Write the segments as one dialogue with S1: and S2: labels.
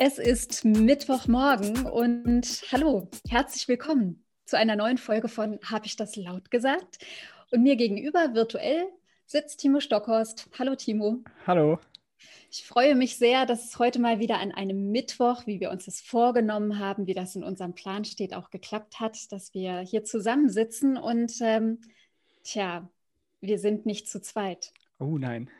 S1: Es ist Mittwochmorgen und hallo, herzlich willkommen zu einer neuen Folge von Habe ich das laut gesagt? Und mir gegenüber virtuell sitzt Timo Stockhorst. Hallo Timo.
S2: Hallo.
S1: Ich freue mich sehr, dass es heute mal wieder an einem Mittwoch, wie wir uns das vorgenommen haben, wie das in unserem Plan steht, auch geklappt hat, dass wir hier zusammensitzen und ähm, tja, wir sind nicht zu zweit.
S2: Oh nein.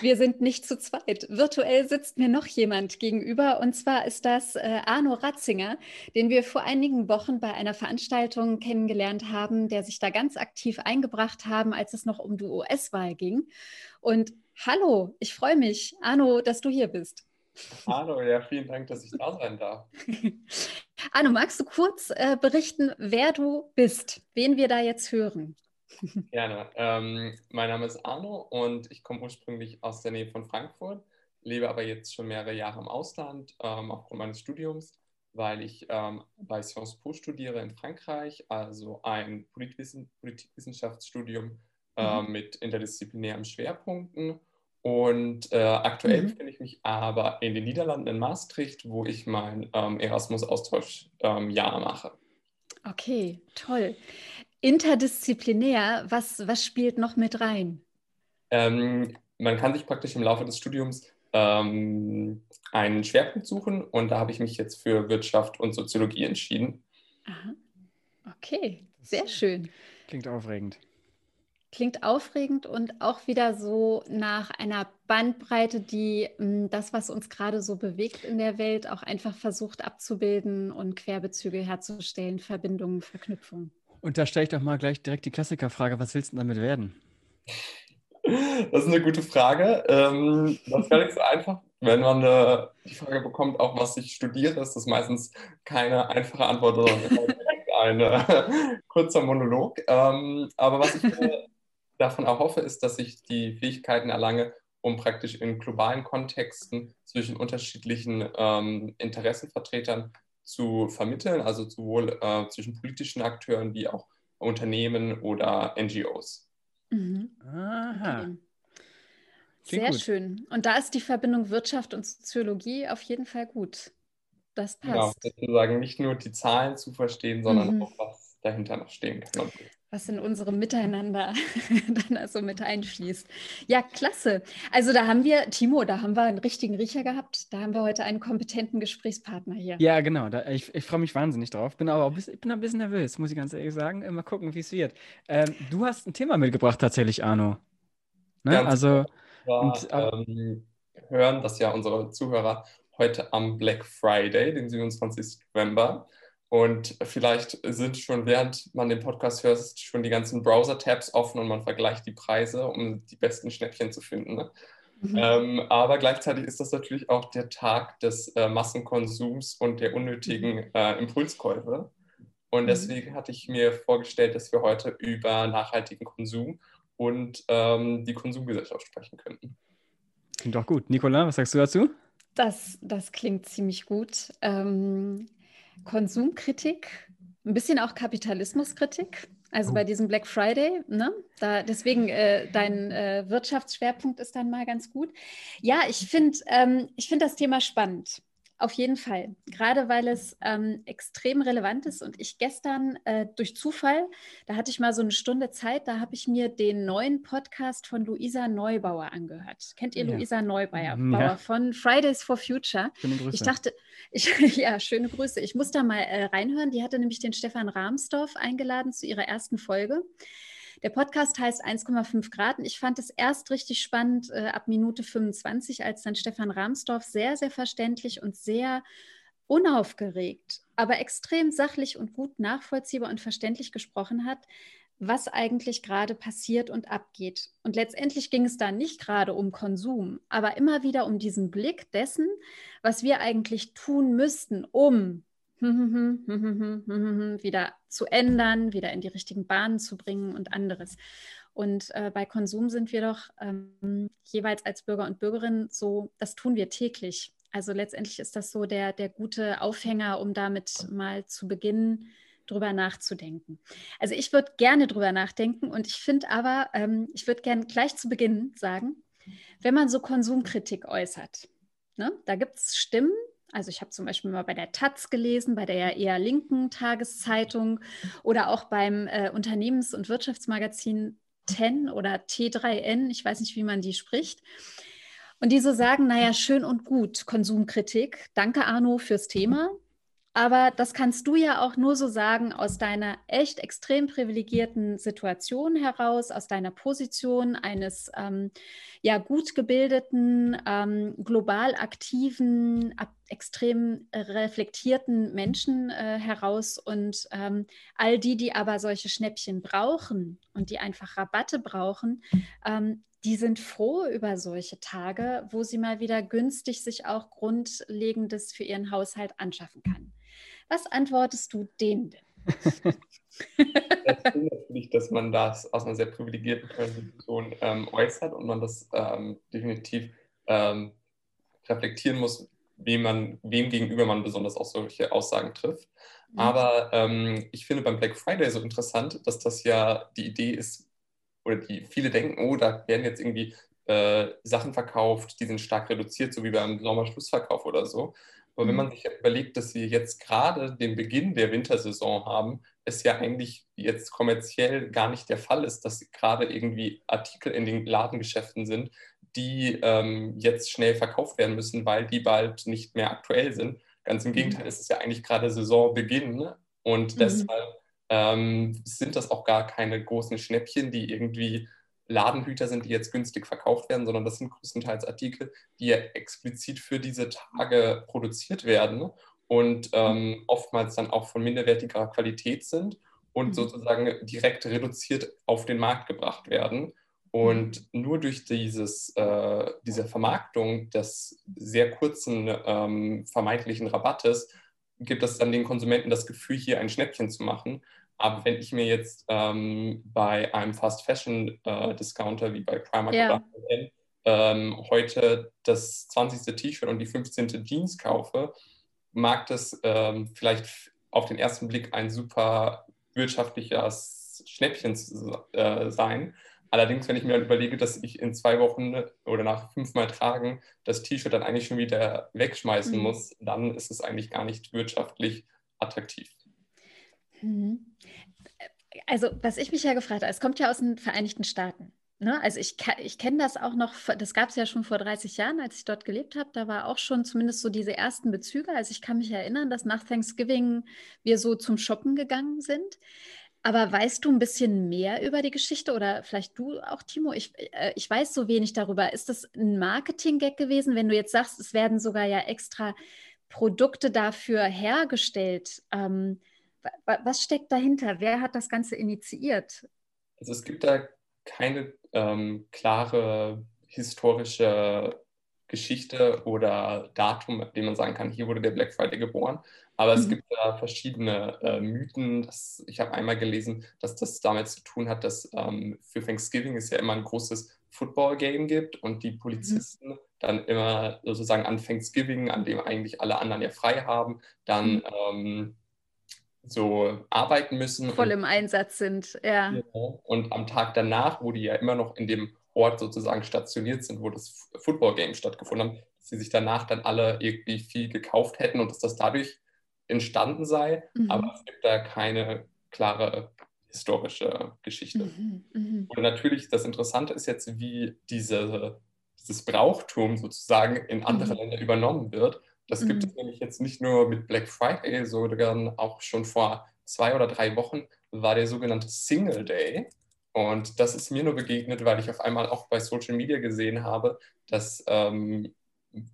S1: Wir sind nicht zu zweit. Virtuell sitzt mir noch jemand gegenüber und zwar ist das äh, Arno Ratzinger, den wir vor einigen Wochen bei einer Veranstaltung kennengelernt haben, der sich da ganz aktiv eingebracht haben, als es noch um die US-Wahl ging. Und hallo, ich freue mich, Arno, dass du hier bist.
S3: Hallo, ja, vielen Dank, dass ich da sein darf.
S1: Arno, magst du kurz äh, berichten, wer du bist, wen wir da jetzt hören?
S3: Gerne. Ähm, mein Name ist Arno und ich komme ursprünglich aus der Nähe von Frankfurt, lebe aber jetzt schon mehrere Jahre im Ausland ähm, aufgrund meines Studiums, weil ich ähm, bei Sciences Po studiere in Frankreich, also ein Politikwissen Politikwissenschaftsstudium äh, mhm. mit interdisziplinären Schwerpunkten. Und äh, aktuell mhm. befinde ich mich aber in den Niederlanden in Maastricht, wo ich mein ähm, Erasmus-Austauschjahr ähm, mache.
S1: Okay, toll. Interdisziplinär, was, was spielt noch mit rein?
S3: Ähm, man kann sich praktisch im Laufe des Studiums ähm, einen Schwerpunkt suchen und da habe ich mich jetzt für Wirtschaft und Soziologie entschieden.
S1: Aha. Okay, sehr schön.
S2: Klingt aufregend.
S1: Klingt aufregend und auch wieder so nach einer Bandbreite, die hm, das, was uns gerade so bewegt in der Welt, auch einfach versucht abzubilden und Querbezüge herzustellen, Verbindungen, Verknüpfungen.
S2: Und da stelle ich doch mal gleich direkt die Klassikerfrage: Was willst du damit werden?
S3: Das ist eine gute Frage. Ähm, das ist gar nicht so einfach. Wenn man äh, die Frage bekommt, auch was ich studiere, ist das meistens keine einfache Antwort, sondern ein äh, kurzer Monolog. Ähm, aber was ich davon erhoffe, ist, dass ich die Fähigkeiten erlange, um praktisch in globalen Kontexten zwischen unterschiedlichen ähm, Interessenvertretern zu vermitteln, also sowohl äh, zwischen politischen Akteuren wie auch Unternehmen oder NGOs.
S1: Mhm. Aha. Okay. Sehr gut. schön. Und da ist die Verbindung Wirtschaft und Soziologie auf jeden Fall gut. Das genau, passt.
S3: Genau, sozusagen nicht nur die Zahlen zu verstehen, sondern mhm. auch, was dahinter noch stehen kann
S1: was in unserem Miteinander dann also mit einschließt. Ja, klasse. Also da haben wir, Timo, da haben wir einen richtigen Riecher gehabt. Da haben wir heute einen kompetenten Gesprächspartner hier.
S2: Ja, genau. Da, ich, ich freue mich wahnsinnig drauf. Bin aber auch bisschen, ich bin ein bisschen nervös, muss ich ganz ehrlich sagen. Mal gucken, wie es wird. Ähm, du hast ein Thema mitgebracht tatsächlich, Arno.
S3: Ne? Ganz also war, und, ähm, hören, dass ja unsere Zuhörer heute am Black Friday, den 27. November, und vielleicht sind schon, während man den Podcast hört, schon die ganzen Browser-Tabs offen und man vergleicht die Preise, um die besten Schnäppchen zu finden. Ne? Mhm. Ähm, aber gleichzeitig ist das natürlich auch der Tag des äh, Massenkonsums und der unnötigen mhm. äh, Impulskäufe. Und mhm. deswegen hatte ich mir vorgestellt, dass wir heute über nachhaltigen Konsum und ähm, die Konsumgesellschaft sprechen könnten.
S2: Klingt doch gut. Nicola, was sagst du dazu?
S1: Das, das klingt ziemlich gut. Ähm, Konsumkritik, ein bisschen auch Kapitalismuskritik. Also oh. bei diesem Black Friday, ne? Da, deswegen äh, dein äh, Wirtschaftsschwerpunkt ist dann mal ganz gut. Ja, ich finde ähm, find das Thema spannend. Auf jeden Fall, gerade weil es ähm, extrem relevant ist und ich gestern äh, durch Zufall, da hatte ich mal so eine Stunde Zeit, da habe ich mir den neuen Podcast von Luisa Neubauer angehört. Kennt ihr ja. Luisa Neubauer mhm, ja. von Fridays for Future? Schöne Grüße. Ich dachte, ich, ja, schöne Grüße. Ich muss da mal äh, reinhören. Die hatte nämlich den Stefan Rahmsdorf eingeladen zu ihrer ersten Folge. Der Podcast heißt 1,5 Grad und ich fand es erst richtig spannend äh, ab Minute 25, als dann Stefan Rahmsdorf sehr, sehr verständlich und sehr unaufgeregt, aber extrem sachlich und gut nachvollziehbar und verständlich gesprochen hat, was eigentlich gerade passiert und abgeht. Und letztendlich ging es da nicht gerade um Konsum, aber immer wieder um diesen Blick dessen, was wir eigentlich tun müssten, um wieder zu ändern, wieder in die richtigen Bahnen zu bringen und anderes. Und äh, bei Konsum sind wir doch ähm, jeweils als Bürger und Bürgerinnen so, das tun wir täglich. Also letztendlich ist das so der, der gute Aufhänger, um damit mal zu beginnen, drüber nachzudenken. Also ich würde gerne drüber nachdenken und ich finde aber, ähm, ich würde gerne gleich zu Beginn sagen, wenn man so Konsumkritik äußert, ne, da gibt es Stimmen, Also ich habe zum Beispiel mal bei der Taz gelesen, bei der eher linken Tageszeitung oder auch beim äh, Unternehmens- und Wirtschaftsmagazin TEN oder T3N, ich weiß nicht, wie man die spricht. Und die so sagen, naja, schön und gut, Konsumkritik. Danke, Arno, fürs Thema. Aber das kannst du ja auch nur so sagen aus deiner echt extrem privilegierten Situation heraus, aus deiner Position eines ähm, ja gut gebildeten, ähm, global aktiven, ab, extrem reflektierten Menschen äh, heraus. Und ähm, all die, die aber solche Schnäppchen brauchen und die einfach Rabatte brauchen, ähm, die sind froh über solche Tage, wo sie mal wieder günstig sich auch Grundlegendes für ihren Haushalt anschaffen kann. Was antwortest du denen denn?
S3: das ist natürlich, dass man das aus einer sehr privilegierten Position ähm, äußert und man das ähm, definitiv ähm, reflektieren muss, wem, man, wem gegenüber man besonders auch solche Aussagen trifft. Mhm. Aber ähm, ich finde beim Black Friday so interessant, dass das ja die Idee ist, oder die viele denken, oh, da werden jetzt irgendwie äh, Sachen verkauft, die sind stark reduziert, so wie beim Sommerschlussverkauf oder so. Aber wenn mhm. man sich überlegt, dass wir jetzt gerade den Beginn der Wintersaison haben, es ja eigentlich jetzt kommerziell gar nicht der Fall ist, dass gerade irgendwie Artikel in den Ladengeschäften sind, die ähm, jetzt schnell verkauft werden müssen, weil die bald nicht mehr aktuell sind. Ganz im mhm. Gegenteil, es ist ja eigentlich gerade Saisonbeginn ne? und mhm. deshalb ähm, sind das auch gar keine großen Schnäppchen, die irgendwie Ladenhüter sind, die jetzt günstig verkauft werden, sondern das sind größtenteils Artikel, die ja explizit für diese Tage produziert werden und ähm, oftmals dann auch von minderwertigerer Qualität sind und mhm. sozusagen direkt reduziert auf den Markt gebracht werden. Und mhm. nur durch dieses, äh, diese Vermarktung des sehr kurzen ähm, vermeintlichen Rabattes gibt es dann den Konsumenten das Gefühl, hier ein Schnäppchen zu machen. Aber wenn ich mir jetzt ähm, bei einem Fast Fashion äh, Discounter wie bei Primark ja. oder H&M, ähm, heute das 20. T-Shirt und die 15. Jeans kaufe, mag das ähm, vielleicht auf den ersten Blick ein super wirtschaftliches Schnäppchen äh, sein. Allerdings, wenn ich mir überlege, dass ich in zwei Wochen oder nach fünfmal Tragen das T-Shirt dann eigentlich schon wieder wegschmeißen mhm. muss, dann ist es eigentlich gar nicht wirtschaftlich attraktiv.
S1: Mhm. Also, was ich mich ja gefragt habe, es kommt ja aus den Vereinigten Staaten. Ne? Also ich, ich kenne das auch noch, das gab es ja schon vor 30 Jahren, als ich dort gelebt habe. Da war auch schon zumindest so diese ersten Bezüge. Also ich kann mich erinnern, dass nach Thanksgiving wir so zum Shoppen gegangen sind. Aber weißt du ein bisschen mehr über die Geschichte oder vielleicht du auch, Timo? Ich, äh, ich weiß so wenig darüber. Ist das ein Marketing-Gag gewesen, wenn du jetzt sagst, es werden sogar ja extra Produkte dafür hergestellt? Ähm, was steckt dahinter? Wer hat das Ganze initiiert?
S3: Also es gibt da keine ähm, klare historische Geschichte oder Datum, dem man sagen kann, hier wurde der Black Friday geboren. Aber mhm. es gibt da verschiedene äh, Mythen. Das, ich habe einmal gelesen, dass das damit zu tun hat, dass ähm, für Thanksgiving es ja immer ein großes Football-Game gibt und die Polizisten mhm. dann immer sozusagen an Thanksgiving, an dem eigentlich alle anderen ja frei haben, dann mhm. ähm, so arbeiten müssen.
S1: Voll und, im Einsatz sind, ja.
S3: Und am Tag danach, wo die ja immer noch in dem Ort sozusagen stationiert sind, wo das Football-Game stattgefunden hat, dass sie sich danach dann alle irgendwie viel gekauft hätten und dass das dadurch entstanden sei. Mhm. Aber es gibt da keine klare historische Geschichte. Mhm, mh. Und natürlich, das Interessante ist jetzt, wie diese, dieses Brauchtum sozusagen in andere mhm. Länder übernommen wird. Das gibt mhm. es nämlich jetzt nicht nur mit Black Friday, sondern auch schon vor zwei oder drei Wochen war der sogenannte Single Day. Und das ist mir nur begegnet, weil ich auf einmal auch bei Social Media gesehen habe, dass ähm,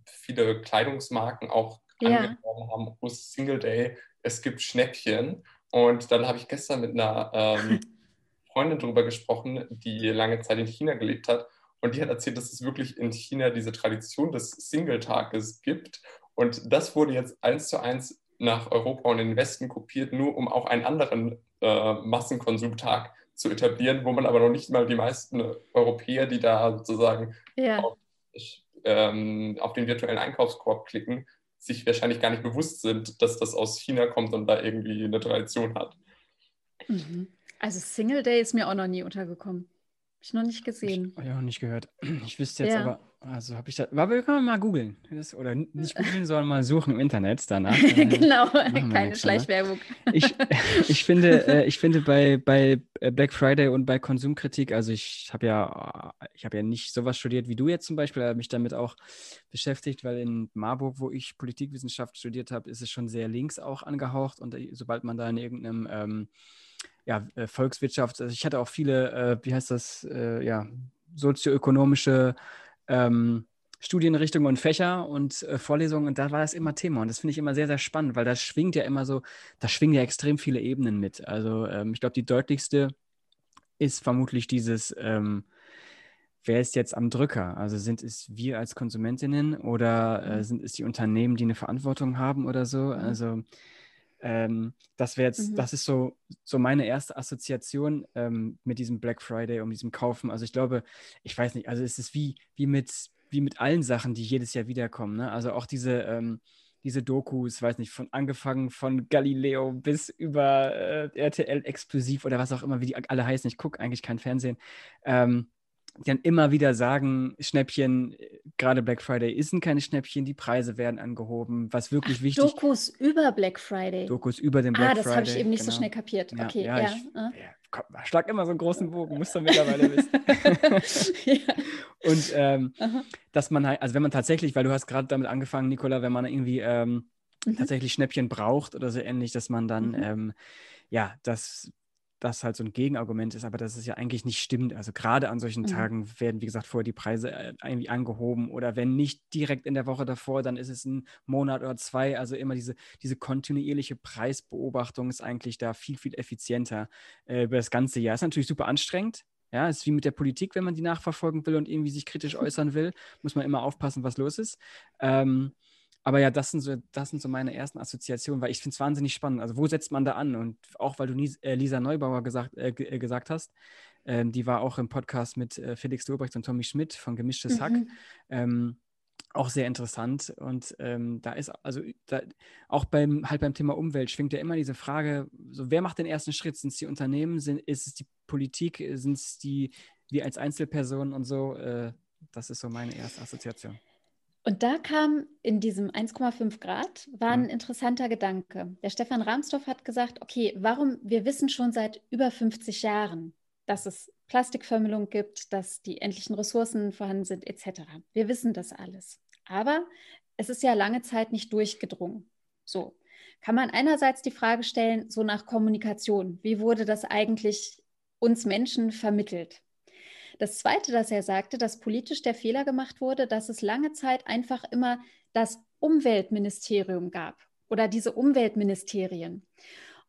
S3: viele Kleidungsmarken auch ja. angenommen haben, oh Single Day, es gibt Schnäppchen. Und dann habe ich gestern mit einer ähm, Freundin darüber gesprochen, die lange Zeit in China gelebt hat. Und die hat erzählt, dass es wirklich in China diese Tradition des Single-Tages gibt und das wurde jetzt eins zu eins nach Europa und in den Westen kopiert, nur um auch einen anderen äh, Massenkonsumtag zu etablieren, wo man aber noch nicht mal die meisten Europäer, die da sozusagen ja. auf, ähm, auf, den virtuellen Einkaufskorb klicken, sich wahrscheinlich gar nicht bewusst sind, dass das aus China kommt und da irgendwie eine Tradition hat.
S1: Mhm. Also Single Day ist mir auch noch nie untergekommen. Ich noch nicht gesehen.
S2: Ich, ja, nicht gehört. Ich wüsste jetzt ja. aber, also habe ich da, aber wir können mal googeln. Oder nicht googeln, sondern mal suchen im Internet danach.
S1: genau, keine Schleichwerbung.
S2: Ich, ich finde, äh, ich finde bei, bei äh, Black Friday und bei Konsumkritik, also ich habe ja, ich habe ja nicht sowas studiert wie du jetzt zum Beispiel, habe mich damit auch beschäftigt, weil in Marburg, wo ich Politikwissenschaft studiert habe, ist es schon sehr links auch angehaucht und äh, sobald man da in irgendeinem ähm, ja, äh, Volkswirtschaft. Also ich hatte auch viele, äh, wie heißt das, äh, ja, sozioökonomische ähm, Studienrichtungen und Fächer und äh, Vorlesungen und da war das immer Thema und das finde ich immer sehr, sehr spannend, weil das schwingt ja immer so, da schwingen ja extrem viele Ebenen mit. Also ähm, ich glaube, die deutlichste ist vermutlich dieses, ähm, wer ist jetzt am Drücker? Also sind es wir als Konsumentinnen oder äh, mhm. sind es die Unternehmen, die eine Verantwortung haben oder so? Mhm. Also ähm, das wäre jetzt, mhm. das ist so, so meine erste Assoziation ähm, mit diesem Black Friday, um diesem Kaufen. Also ich glaube, ich weiß nicht, also es ist wie, wie, mit, wie mit allen Sachen, die jedes Jahr wiederkommen. Ne? Also auch diese, ähm, diese Dokus, weiß nicht, von angefangen von Galileo bis über äh, RTL Explosiv oder was auch immer, wie die alle heißen. Ich gucke eigentlich kein Fernsehen. Ähm, die dann immer wieder sagen, Schnäppchen, gerade Black Friday sind keine Schnäppchen, die Preise werden angehoben, was wirklich Ach, wichtig
S1: ist. Dokus über Black Friday.
S2: Dokus über den Black Friday.
S1: Ah, das habe ich eben nicht genau. so schnell kapiert. Ja, okay, ja. ja. Ich,
S2: ja. Komm, schlag immer so einen großen Bogen, musst du mittlerweile wissen. ja. Und ähm, dass man halt, also wenn man tatsächlich, weil du hast gerade damit angefangen, Nicola, wenn man irgendwie ähm, mhm. tatsächlich Schnäppchen braucht oder so ähnlich, dass man dann mhm. ähm, ja, das das halt so ein Gegenargument ist, aber dass es ja eigentlich nicht stimmt. Also gerade an solchen mhm. Tagen werden, wie gesagt, vorher die Preise äh, irgendwie angehoben oder wenn nicht direkt in der Woche davor, dann ist es ein Monat oder zwei. Also immer diese, diese kontinuierliche Preisbeobachtung ist eigentlich da viel, viel effizienter äh, über das ganze Jahr. Ist natürlich super anstrengend. Ja, ist wie mit der Politik, wenn man die nachverfolgen will und irgendwie sich kritisch äußern will, muss man immer aufpassen, was los ist. Ähm, aber ja, das sind so, das sind so meine ersten Assoziationen, weil ich finde es wahnsinnig spannend. Also wo setzt man da an? Und auch weil du äh, Lisa Neubauer gesagt, äh, äh, gesagt hast, ähm, die war auch im Podcast mit äh, Felix Lobrecht und Tommy Schmidt von Gemischtes mhm. Hack. Ähm, auch sehr interessant. Und ähm, da ist also da, auch beim halt beim Thema Umwelt schwingt ja immer diese Frage: so, wer macht den ersten Schritt? Sind es die Unternehmen? Sind, ist es die Politik? Sind es die wir als Einzelpersonen und so? Äh, das ist so meine erste Assoziation.
S1: Und da kam in diesem 1,5 Grad, war ein interessanter Gedanke. Der Stefan Rahmsdorf hat gesagt, okay, warum, wir wissen schon seit über 50 Jahren, dass es Plastikvermüllung gibt, dass die endlichen Ressourcen vorhanden sind, etc. Wir wissen das alles. Aber es ist ja lange Zeit nicht durchgedrungen. So kann man einerseits die Frage stellen, so nach Kommunikation, wie wurde das eigentlich uns Menschen vermittelt? Das Zweite, das er sagte, dass politisch der Fehler gemacht wurde, dass es lange Zeit einfach immer das Umweltministerium gab oder diese Umweltministerien.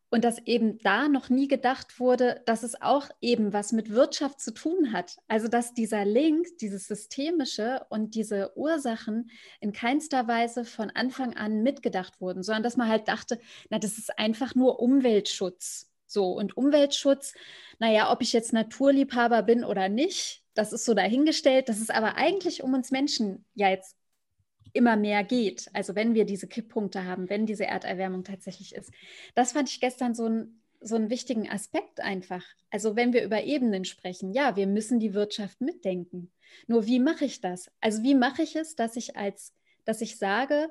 S1: Und dass eben da noch nie gedacht wurde, dass es auch eben was mit Wirtschaft zu tun hat. Also dass dieser Link, dieses Systemische und diese Ursachen in keinster Weise von Anfang an mitgedacht wurden, sondern dass man halt dachte, na, das ist einfach nur Umweltschutz. So, und Umweltschutz, naja, ob ich jetzt Naturliebhaber bin oder nicht, das ist so dahingestellt, dass es aber eigentlich um uns Menschen ja jetzt immer mehr geht. Also wenn wir diese Kipppunkte haben, wenn diese Erderwärmung tatsächlich ist. Das fand ich gestern so, ein, so einen wichtigen Aspekt einfach. Also wenn wir über Ebenen sprechen, ja, wir müssen die Wirtschaft mitdenken. Nur wie mache ich das? Also wie mache ich es, dass ich als, dass ich sage,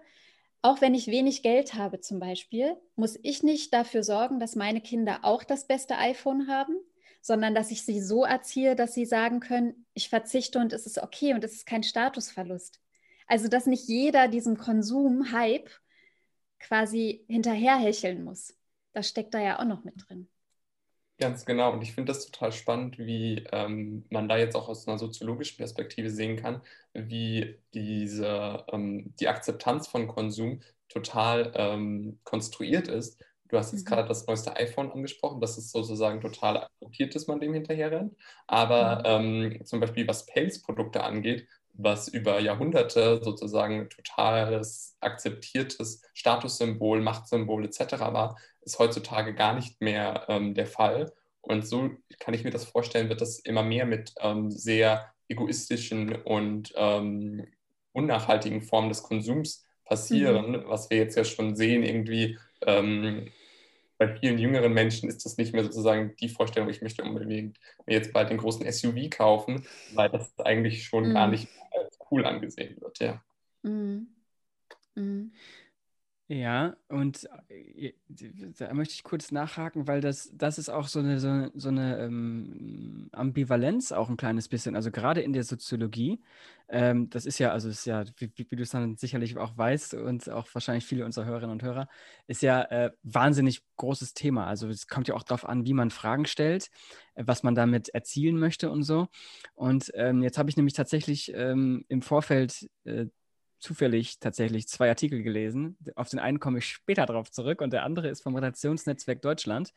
S1: auch wenn ich wenig Geld habe zum Beispiel, muss ich nicht dafür sorgen, dass meine Kinder auch das beste iPhone haben, sondern dass ich sie so erziehe, dass sie sagen können, ich verzichte und es ist okay und es ist kein Statusverlust. Also dass nicht jeder diesem Konsum-Hype quasi hinterherhecheln muss. Das steckt da ja auch noch mit drin.
S3: Ganz genau. Und ich finde das total spannend, wie ähm, man da jetzt auch aus einer soziologischen Perspektive sehen kann, wie diese, ähm, die Akzeptanz von Konsum total ähm, konstruiert ist. Du hast jetzt mhm. gerade das neueste iPhone angesprochen, dass es sozusagen total akzeptiert ist, man dem hinterher rennt. Aber mhm. Ähm, zum Beispiel was Pelzprodukte angeht, was über Jahrhunderte sozusagen totales akzeptiertes Statussymbol, Machtsymbol etc. war, ist heutzutage gar nicht mehr ähm, der Fall. Und so kann ich mir das vorstellen, wird das immer mehr mit ähm, sehr egoistischen und ähm, unnachhaltigen Formen des Konsums passieren, mhm. was wir jetzt ja schon sehen, irgendwie ähm, bei vielen jüngeren Menschen ist das nicht mehr sozusagen die Vorstellung, ich möchte unbedingt mir jetzt bald den großen SUV kaufen, weil das eigentlich schon mhm. gar nicht als cool angesehen wird, ja. Mhm.
S2: Mhm. Ja, und äh, da möchte ich kurz nachhaken, weil das, das ist auch so eine, so, so eine ähm, Ambivalenz auch ein kleines bisschen. Also gerade in der Soziologie, ähm, das ist ja, also ist ja, wie, wie du es dann sicherlich auch weißt und auch wahrscheinlich viele unserer Hörerinnen und Hörer, ist ja äh, wahnsinnig großes Thema. Also es kommt ja auch darauf an, wie man Fragen stellt, äh, was man damit erzielen möchte und so. Und ähm, jetzt habe ich nämlich tatsächlich ähm, im Vorfeld äh, zufällig tatsächlich zwei Artikel gelesen. Auf den einen komme ich später drauf zurück und der andere ist vom Redaktionsnetzwerk Deutschland.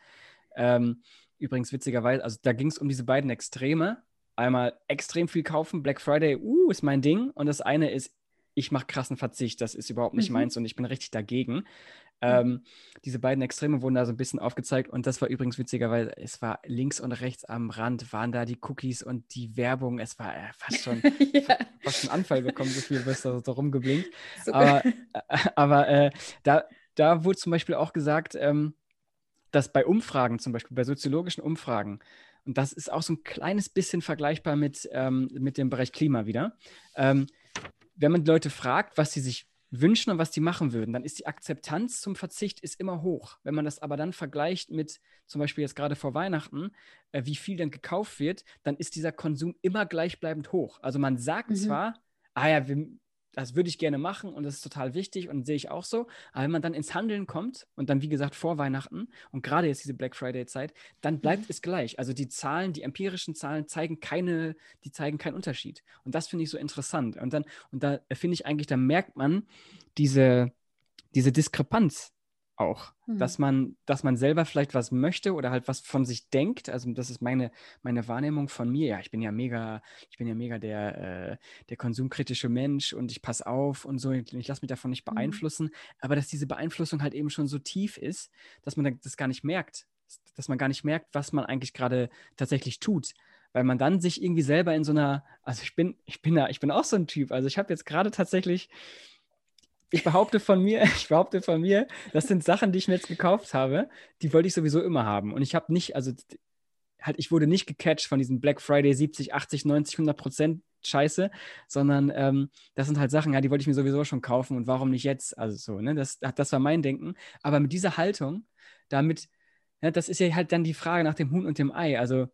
S2: Ähm, übrigens witzigerweise, also da ging es um diese beiden Extreme. Einmal extrem viel kaufen, Black Friday, uh, ist mein Ding. Und das eine ist, ich mache krassen Verzicht, das ist überhaupt nicht mhm. meins und ich bin richtig dagegen. Ähm, diese beiden Extreme wurden da so ein bisschen aufgezeigt und das war übrigens witzigerweise, es war links und rechts am Rand waren da die Cookies und die Werbung, es war äh, fast schon ja. fast einen Anfall bekommen, so viel was da so rumgeblinkt. So. Aber, äh, aber äh, da, da wurde zum Beispiel auch gesagt, ähm, dass bei Umfragen, zum Beispiel bei soziologischen Umfragen, und das ist auch so ein kleines bisschen vergleichbar mit, ähm, mit dem Bereich Klima wieder, ähm, wenn man Leute fragt, was sie sich wünschen und was die machen würden, dann ist die Akzeptanz zum Verzicht ist immer hoch. Wenn man das aber dann vergleicht mit zum Beispiel jetzt gerade vor Weihnachten, äh, wie viel denn gekauft wird, dann ist dieser Konsum immer gleichbleibend hoch. Also man sagt mhm. zwar, ah ja, wir, das würde ich gerne machen und das ist total wichtig und sehe ich auch so. Aber wenn man dann ins Handeln kommt und dann, wie gesagt, vor Weihnachten und gerade jetzt diese Black Friday-Zeit, dann bleibt mhm. es gleich. Also die Zahlen, die empirischen Zahlen zeigen keine, die zeigen keinen Unterschied. Und das finde ich so interessant. Und dann, und da finde ich eigentlich, da merkt man diese, diese Diskrepanz auch, mhm. dass man, dass man selber vielleicht was möchte oder halt was von sich denkt. Also das ist meine, meine Wahrnehmung von mir. Ja, ich bin ja mega, ich bin ja mega der, äh, der konsumkritische Mensch und ich passe auf und so. Ich, ich lasse mich davon nicht mhm. beeinflussen. Mhm. Aber dass diese Beeinflussung halt eben schon so tief ist, dass man das gar nicht merkt, dass man gar nicht merkt, was man eigentlich gerade tatsächlich tut weil man dann sich irgendwie selber in so einer, also ich bin, ich bin da, ich bin auch so ein Typ. Also ich habe jetzt gerade tatsächlich ich behaupte von mir, ich behaupte von mir, das sind Sachen, die ich mir jetzt gekauft habe, die wollte ich sowieso immer haben. Und ich habe nicht, also halt, ich wurde nicht gecatcht von diesem Black Friday 70, 80, 90, 100 Prozent Scheiße, sondern ähm, das sind halt Sachen, ja, die wollte ich mir sowieso schon kaufen und warum nicht jetzt? Also so, ne, das, das war mein Denken. Aber mit dieser Haltung, damit, ja, das ist ja halt dann die Frage nach dem Huhn und dem Ei. Also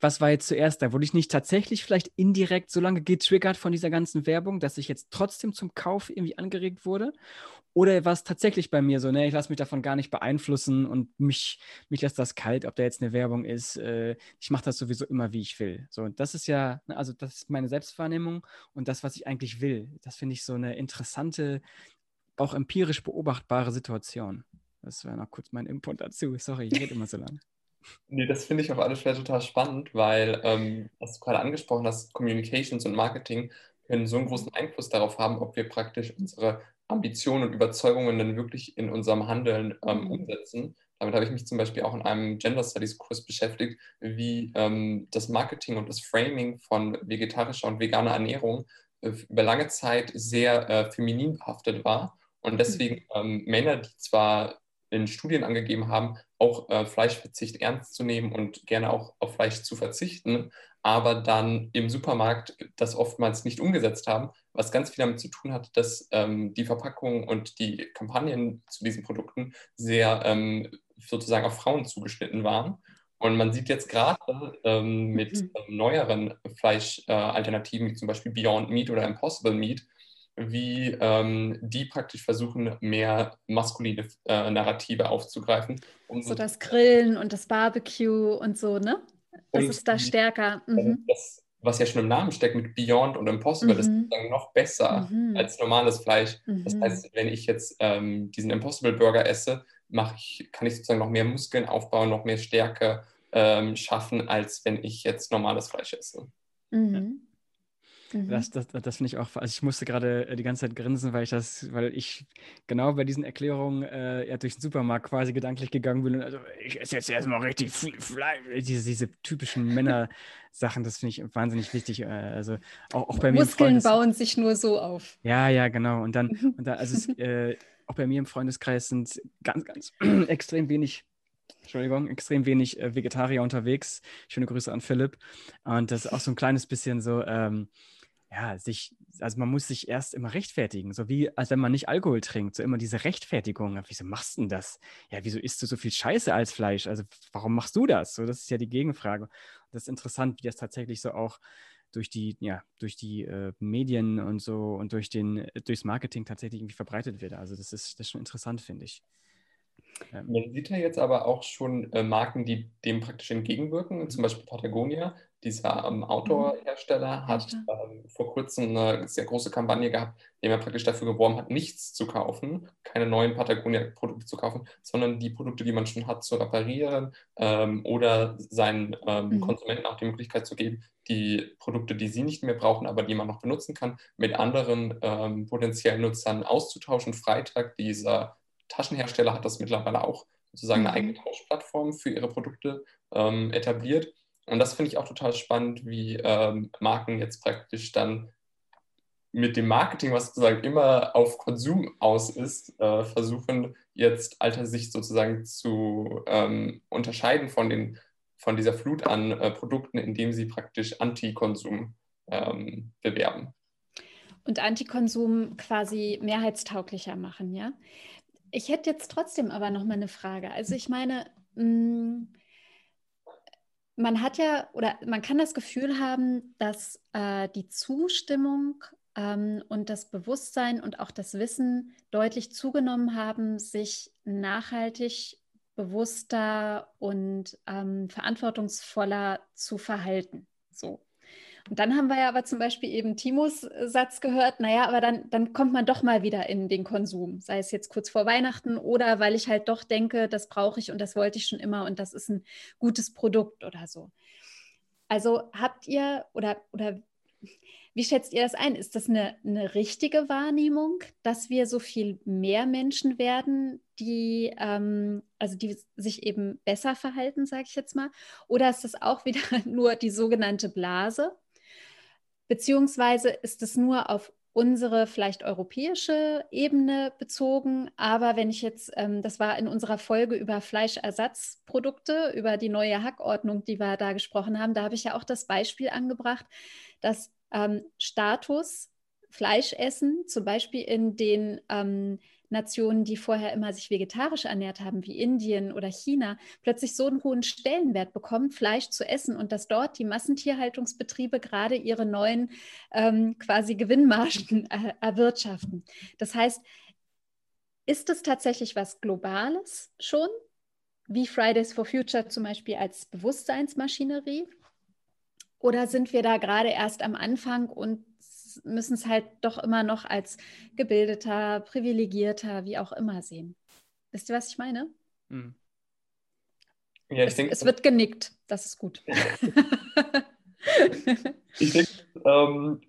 S2: was war jetzt zuerst da? Wurde ich nicht tatsächlich vielleicht indirekt so lange getriggert von dieser ganzen Werbung, dass ich jetzt trotzdem zum Kauf irgendwie angeregt wurde? Oder war es tatsächlich bei mir so, ne, ich lasse mich davon gar nicht beeinflussen und mich, mich lässt das kalt, ob da jetzt eine Werbung ist. Äh, ich mache das sowieso immer, wie ich will. So, und das ist ja, ne, also das ist meine Selbstwahrnehmung und das, was ich eigentlich will. Das finde ich so eine interessante, auch empirisch beobachtbare Situation. Das wäre noch kurz mein Input dazu. Sorry, ich rede immer so lange.
S3: Nee, das finde ich auf alle Fälle total spannend, weil, ähm, was du gerade angesprochen hast, Communications und Marketing können so einen großen Einfluss darauf haben, ob wir praktisch unsere Ambitionen und Überzeugungen dann wirklich in unserem Handeln ähm, mhm. umsetzen. Damit habe ich mich zum Beispiel auch in einem Gender Studies Kurs beschäftigt, wie ähm, das Marketing und das Framing von vegetarischer und veganer Ernährung äh, über lange Zeit sehr äh, feminin behaftet war. Und mhm. deswegen ähm, Männer, die zwar in Studien angegeben haben, auch äh, Fleischverzicht ernst zu nehmen und gerne auch auf Fleisch zu verzichten, aber dann im Supermarkt das oftmals nicht umgesetzt haben, was ganz viel damit zu tun hat, dass ähm, die Verpackungen und die Kampagnen zu diesen Produkten sehr ähm, sozusagen auf Frauen zugeschnitten waren. Und man sieht jetzt gerade ähm, mit mhm. neueren Fleischalternativen, äh, wie zum Beispiel Beyond Meat oder Impossible Meat, wie ähm, die praktisch versuchen, mehr maskuline äh, Narrative aufzugreifen.
S1: Um so das Grillen und das Barbecue und so, ne? Das ist da stärker.
S3: Mhm. Das, was ja schon im Namen steckt mit Beyond und Impossible, mhm. das ist dann noch besser mhm. als normales Fleisch. Das mhm. heißt, wenn ich jetzt ähm, diesen Impossible Burger esse, ich, kann ich sozusagen noch mehr Muskeln aufbauen, noch mehr Stärke ähm, schaffen, als wenn ich jetzt normales Fleisch esse.
S2: Mhm. Mhm. Das, das, das finde ich auch, also ich musste gerade äh, die ganze Zeit grinsen, weil ich das, weil ich genau bei diesen Erklärungen äh, ja durch den Supermarkt quasi gedanklich gegangen bin und also ich esse jetzt erstmal richtig viel Fleisch, diese, diese typischen Männer-Sachen, das finde ich wahnsinnig wichtig. Äh, also auch, auch bei
S1: mir. Muskeln bauen sich nur so auf.
S2: Ja, ja, genau. Und dann, mhm. und da, also es, äh, auch bei mir im Freundeskreis sind ganz, ganz extrem wenig Entschuldigung, extrem wenig äh, Vegetarier unterwegs. Schöne Grüße an Philipp. Und das ist auch so ein kleines bisschen so, ähm, ja, sich, also man muss sich erst immer rechtfertigen, so wie als wenn man nicht Alkohol trinkt, so immer diese Rechtfertigung. Wieso machst du denn das? Ja, wieso isst du so viel Scheiße als Fleisch? Also warum machst du das? So, das ist ja die Gegenfrage. Das ist interessant, wie das tatsächlich so auch durch die, ja, durch die äh, Medien und so und durch den, durchs Marketing tatsächlich irgendwie verbreitet wird. Also das ist, das ist schon interessant, finde ich.
S3: Man sieht ja jetzt aber auch schon äh, Marken, die dem praktisch entgegenwirken. Zum Beispiel Patagonia, dieser ähm, Outdoor-Hersteller, mhm. hat ähm, vor kurzem eine sehr große Kampagne gehabt, in der er praktisch dafür geworben hat, nichts zu kaufen, keine neuen Patagonia-Produkte zu kaufen, sondern die Produkte, die man schon hat, zu reparieren ähm, oder seinen ähm, mhm. Konsumenten auch die Möglichkeit zu geben, die Produkte, die sie nicht mehr brauchen, aber die man noch benutzen kann, mit anderen ähm, potenziellen Nutzern auszutauschen. Freitag dieser Taschenhersteller hat das mittlerweile auch sozusagen mhm. eine eigene Tauschplattform für ihre Produkte ähm, etabliert. Und das finde ich auch total spannend, wie ähm, Marken jetzt praktisch dann mit dem Marketing, was sozusagen immer auf Konsum aus ist, äh, versuchen jetzt alter Sicht sozusagen zu ähm, unterscheiden von, den, von dieser Flut an äh, Produkten, indem sie praktisch Antikonsum ähm, bewerben.
S1: Und Antikonsum quasi mehrheitstauglicher machen, ja? Ich hätte jetzt trotzdem aber noch mal eine Frage. Also ich meine, mm, man hat ja oder man kann das Gefühl haben, dass äh, die Zustimmung ähm, und das Bewusstsein und auch das Wissen deutlich zugenommen haben, sich nachhaltig bewusster und ähm, verantwortungsvoller zu verhalten. So. Und dann haben wir ja aber zum Beispiel eben Timos äh, Satz gehört, naja, aber dann, dann kommt man doch mal wieder in den Konsum, sei es jetzt kurz vor Weihnachten oder weil ich halt doch denke, das brauche ich und das wollte ich schon immer und das ist ein gutes Produkt oder so. Also habt ihr oder, oder wie schätzt ihr das ein? Ist das eine, eine richtige Wahrnehmung, dass wir so viel mehr Menschen werden, die, ähm, also die sich eben besser verhalten, sage ich jetzt mal? Oder ist das auch wieder nur die sogenannte Blase? Beziehungsweise ist es nur auf unsere vielleicht europäische Ebene bezogen. Aber wenn ich jetzt, ähm, das war in unserer Folge über Fleischersatzprodukte, über die neue Hackordnung, die wir da gesprochen haben, da habe ich ja auch das Beispiel angebracht, dass ähm, Status Fleischessen zum Beispiel in den ähm, Nationen, die vorher immer sich vegetarisch ernährt haben, wie Indien oder China, plötzlich so einen hohen Stellenwert bekommen, Fleisch zu essen und dass dort die Massentierhaltungsbetriebe gerade ihre neuen ähm, quasi Gewinnmargen äh, erwirtschaften. Das heißt, ist es tatsächlich was Globales schon, wie Fridays for Future zum Beispiel als Bewusstseinsmaschinerie? Oder sind wir da gerade erst am Anfang und müssen es halt doch immer noch als gebildeter, privilegierter, wie auch immer sehen. Wisst ihr, was ich meine? Hm. Ja, ich es, denke, es wird genickt. Das ist gut.
S3: ich denke, ähm,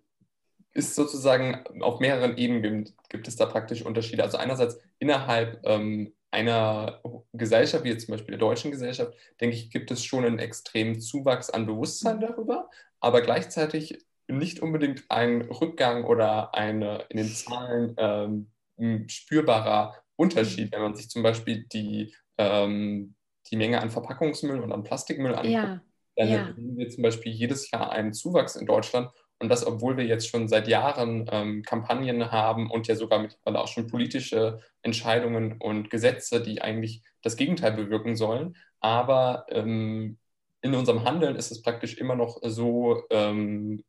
S3: ist sozusagen auf mehreren Ebenen gibt, gibt, es da praktisch Unterschiede. Also einerseits innerhalb ähm, einer Gesellschaft, wie jetzt zum Beispiel der deutschen Gesellschaft, denke ich, gibt es schon einen extremen Zuwachs an Bewusstsein darüber, aber gleichzeitig nicht unbedingt ein Rückgang oder eine in den Zahlen ähm, spürbarer Unterschied, wenn man sich zum Beispiel die, ähm, die Menge an Verpackungsmüll und an Plastikmüll anguckt. Ja. Dann ja. sehen wir zum Beispiel jedes Jahr einen Zuwachs in Deutschland und das, obwohl wir jetzt schon seit Jahren ähm, Kampagnen haben und ja sogar mittlerweile auch schon politische Entscheidungen und Gesetze, die eigentlich das Gegenteil bewirken sollen. Aber ähm, in unserem Handeln ist es praktisch immer noch so ähm,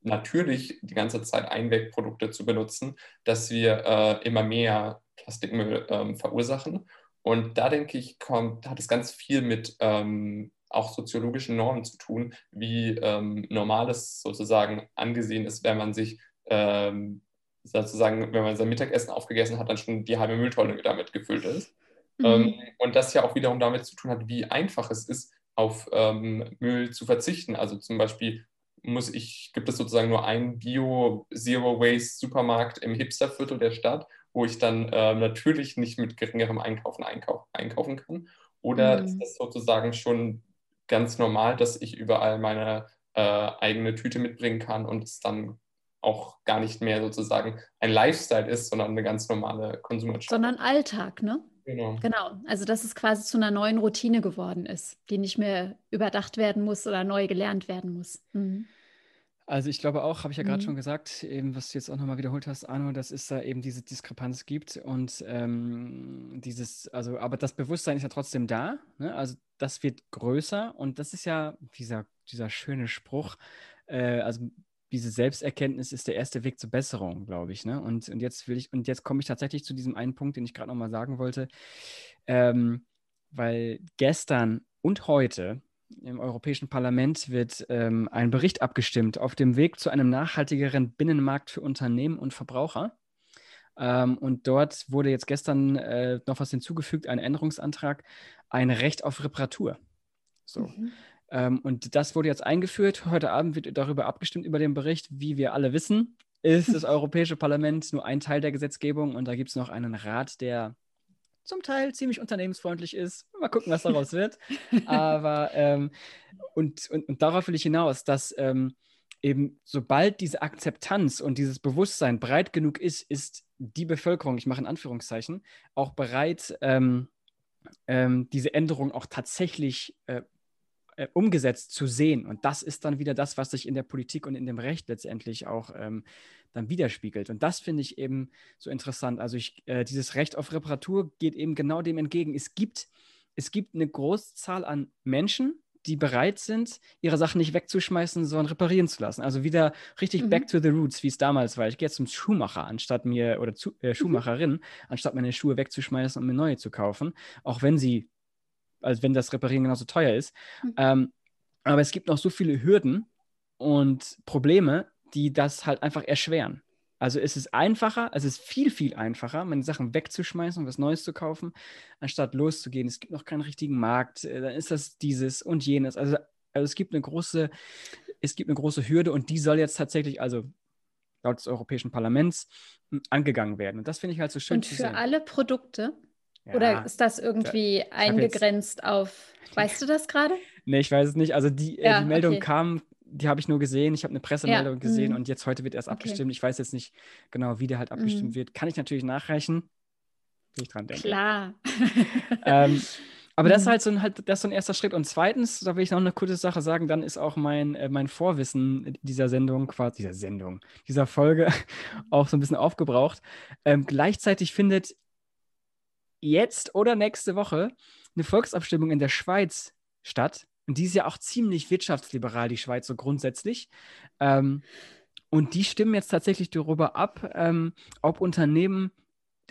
S3: natürlich die ganze Zeit Einwegprodukte zu benutzen, dass wir äh, immer mehr Plastikmüll ähm, verursachen. Und da denke ich, kommt, hat es ganz viel mit ähm, auch soziologischen Normen zu tun, wie ähm, normales sozusagen angesehen ist, wenn man sich ähm, sozusagen, wenn man sein Mittagessen aufgegessen hat, dann schon die halbe Mülltonne damit gefüllt ist. Mhm. Ähm, und das ja auch wiederum damit zu tun hat, wie einfach es ist, auf ähm, Müll zu verzichten. Also zum Beispiel muss ich, gibt es sozusagen nur einen Bio-Zero-Waste-Supermarkt im Hipsterviertel der Stadt, wo ich dann äh, natürlich nicht mit geringerem Einkaufen einkauf, einkaufen kann. Oder mhm. ist das sozusagen schon ganz normal, dass ich überall meine äh, eigene Tüte mitbringen kann und es dann auch gar nicht mehr sozusagen ein Lifestyle ist, sondern eine ganz normale Konsumentscheidung.
S1: Sondern Alltag, ne?
S3: Genau.
S1: Genau. Also, dass es quasi zu einer neuen Routine geworden ist, die nicht mehr überdacht werden muss oder neu gelernt werden muss. Mhm.
S2: Also ich glaube auch, habe ich ja gerade mhm. schon gesagt, eben was du jetzt auch nochmal wiederholt hast, Arno, dass es da eben diese Diskrepanz gibt und ähm, dieses, also, aber das Bewusstsein ist ja trotzdem da, ne? also das wird größer und das ist ja dieser, dieser schöne Spruch, äh, also diese Selbsterkenntnis ist der erste Weg zur Besserung, glaube ich. Ne? Und, und jetzt will ich, und jetzt komme ich tatsächlich zu diesem einen Punkt, den ich gerade nochmal sagen wollte. Ähm, weil gestern und heute im Europäischen Parlament wird ähm, ein Bericht abgestimmt auf dem Weg zu einem nachhaltigeren Binnenmarkt für Unternehmen und Verbraucher. Ähm, und dort wurde jetzt gestern äh, noch was hinzugefügt, ein Änderungsantrag, ein Recht auf Reparatur. So. Mhm. Ähm, und das wurde jetzt eingeführt. Heute Abend wird darüber abgestimmt, über den Bericht. Wie wir alle wissen, ist das Europäische Parlament nur ein Teil der Gesetzgebung und da gibt es noch einen Rat, der zum Teil ziemlich unternehmensfreundlich ist. Mal gucken, was daraus wird. Aber ähm, und, und, und, darauf will ich hinaus, dass ähm, eben sobald diese Akzeptanz und dieses Bewusstsein breit genug ist, ist die Bevölkerung, ich mache in Anführungszeichen, auch bereit, ähm, ähm diese Änderung auch tatsächlich äh, äh, umgesetzt zu sehen. Und das ist dann wieder das, was sich in der Politik und in dem Recht letztendlich auch ähm, dann widerspiegelt. Und das finde ich eben so interessant. Also ich, äh, dieses Recht auf Reparatur geht eben genau dem entgegen. Es gibt, es gibt eine Großzahl an Menschen, die bereit sind, ihre Sachen nicht wegzuschmeißen, sondern reparieren zu lassen. Also wieder richtig mhm. back to the roots, wie es damals war. Ich gehe jetzt zum Schuhmacher, anstatt mir, oder zu, äh, mhm. Schuhmacherin, mhm. anstatt meine Schuhe wegzuschmeißen und mir neue zu kaufen. Auch wenn sie als wenn das Reparieren genauso teuer ist. Mhm. Ähm, aber es gibt noch so viele Hürden und Probleme, die das halt einfach erschweren. Also es ist einfacher, es ist viel, viel einfacher, meine Sachen wegzuschmeißen und was Neues zu kaufen, anstatt loszugehen. Es gibt noch keinen richtigen Markt, äh, dann ist das dieses und jenes. Also, also es gibt eine große, es gibt eine große Hürde und die soll jetzt tatsächlich, also laut des Europäischen Parlaments, angegangen werden. Und das finde ich halt so schön.
S1: Und für alle Produkte? Ja, Oder ist das irgendwie eingegrenzt auf, weißt du das gerade?
S2: Nee, ich weiß es nicht. Also die, ja, äh, die Meldung okay. kam, die habe ich nur gesehen. Ich habe eine Pressemeldung ja. gesehen mhm. und jetzt heute wird erst okay. abgestimmt. Ich weiß jetzt nicht genau, wie der halt abgestimmt mhm. wird. Kann ich natürlich nachreichen, wie ich dran denke.
S1: Klar.
S2: ähm, aber das ist mhm. halt so ein, halt, das ist so ein erster Schritt. Und zweitens, da will ich noch eine kurze Sache sagen, dann ist auch mein, äh, mein Vorwissen dieser Sendung, quasi dieser Sendung, dieser Folge auch so ein bisschen aufgebraucht. Ähm, gleichzeitig findet jetzt oder nächste Woche eine Volksabstimmung in der Schweiz statt. Und die ist ja auch ziemlich wirtschaftsliberal, die Schweiz, so grundsätzlich. Ähm, und die stimmen jetzt tatsächlich darüber ab, ähm, ob Unternehmen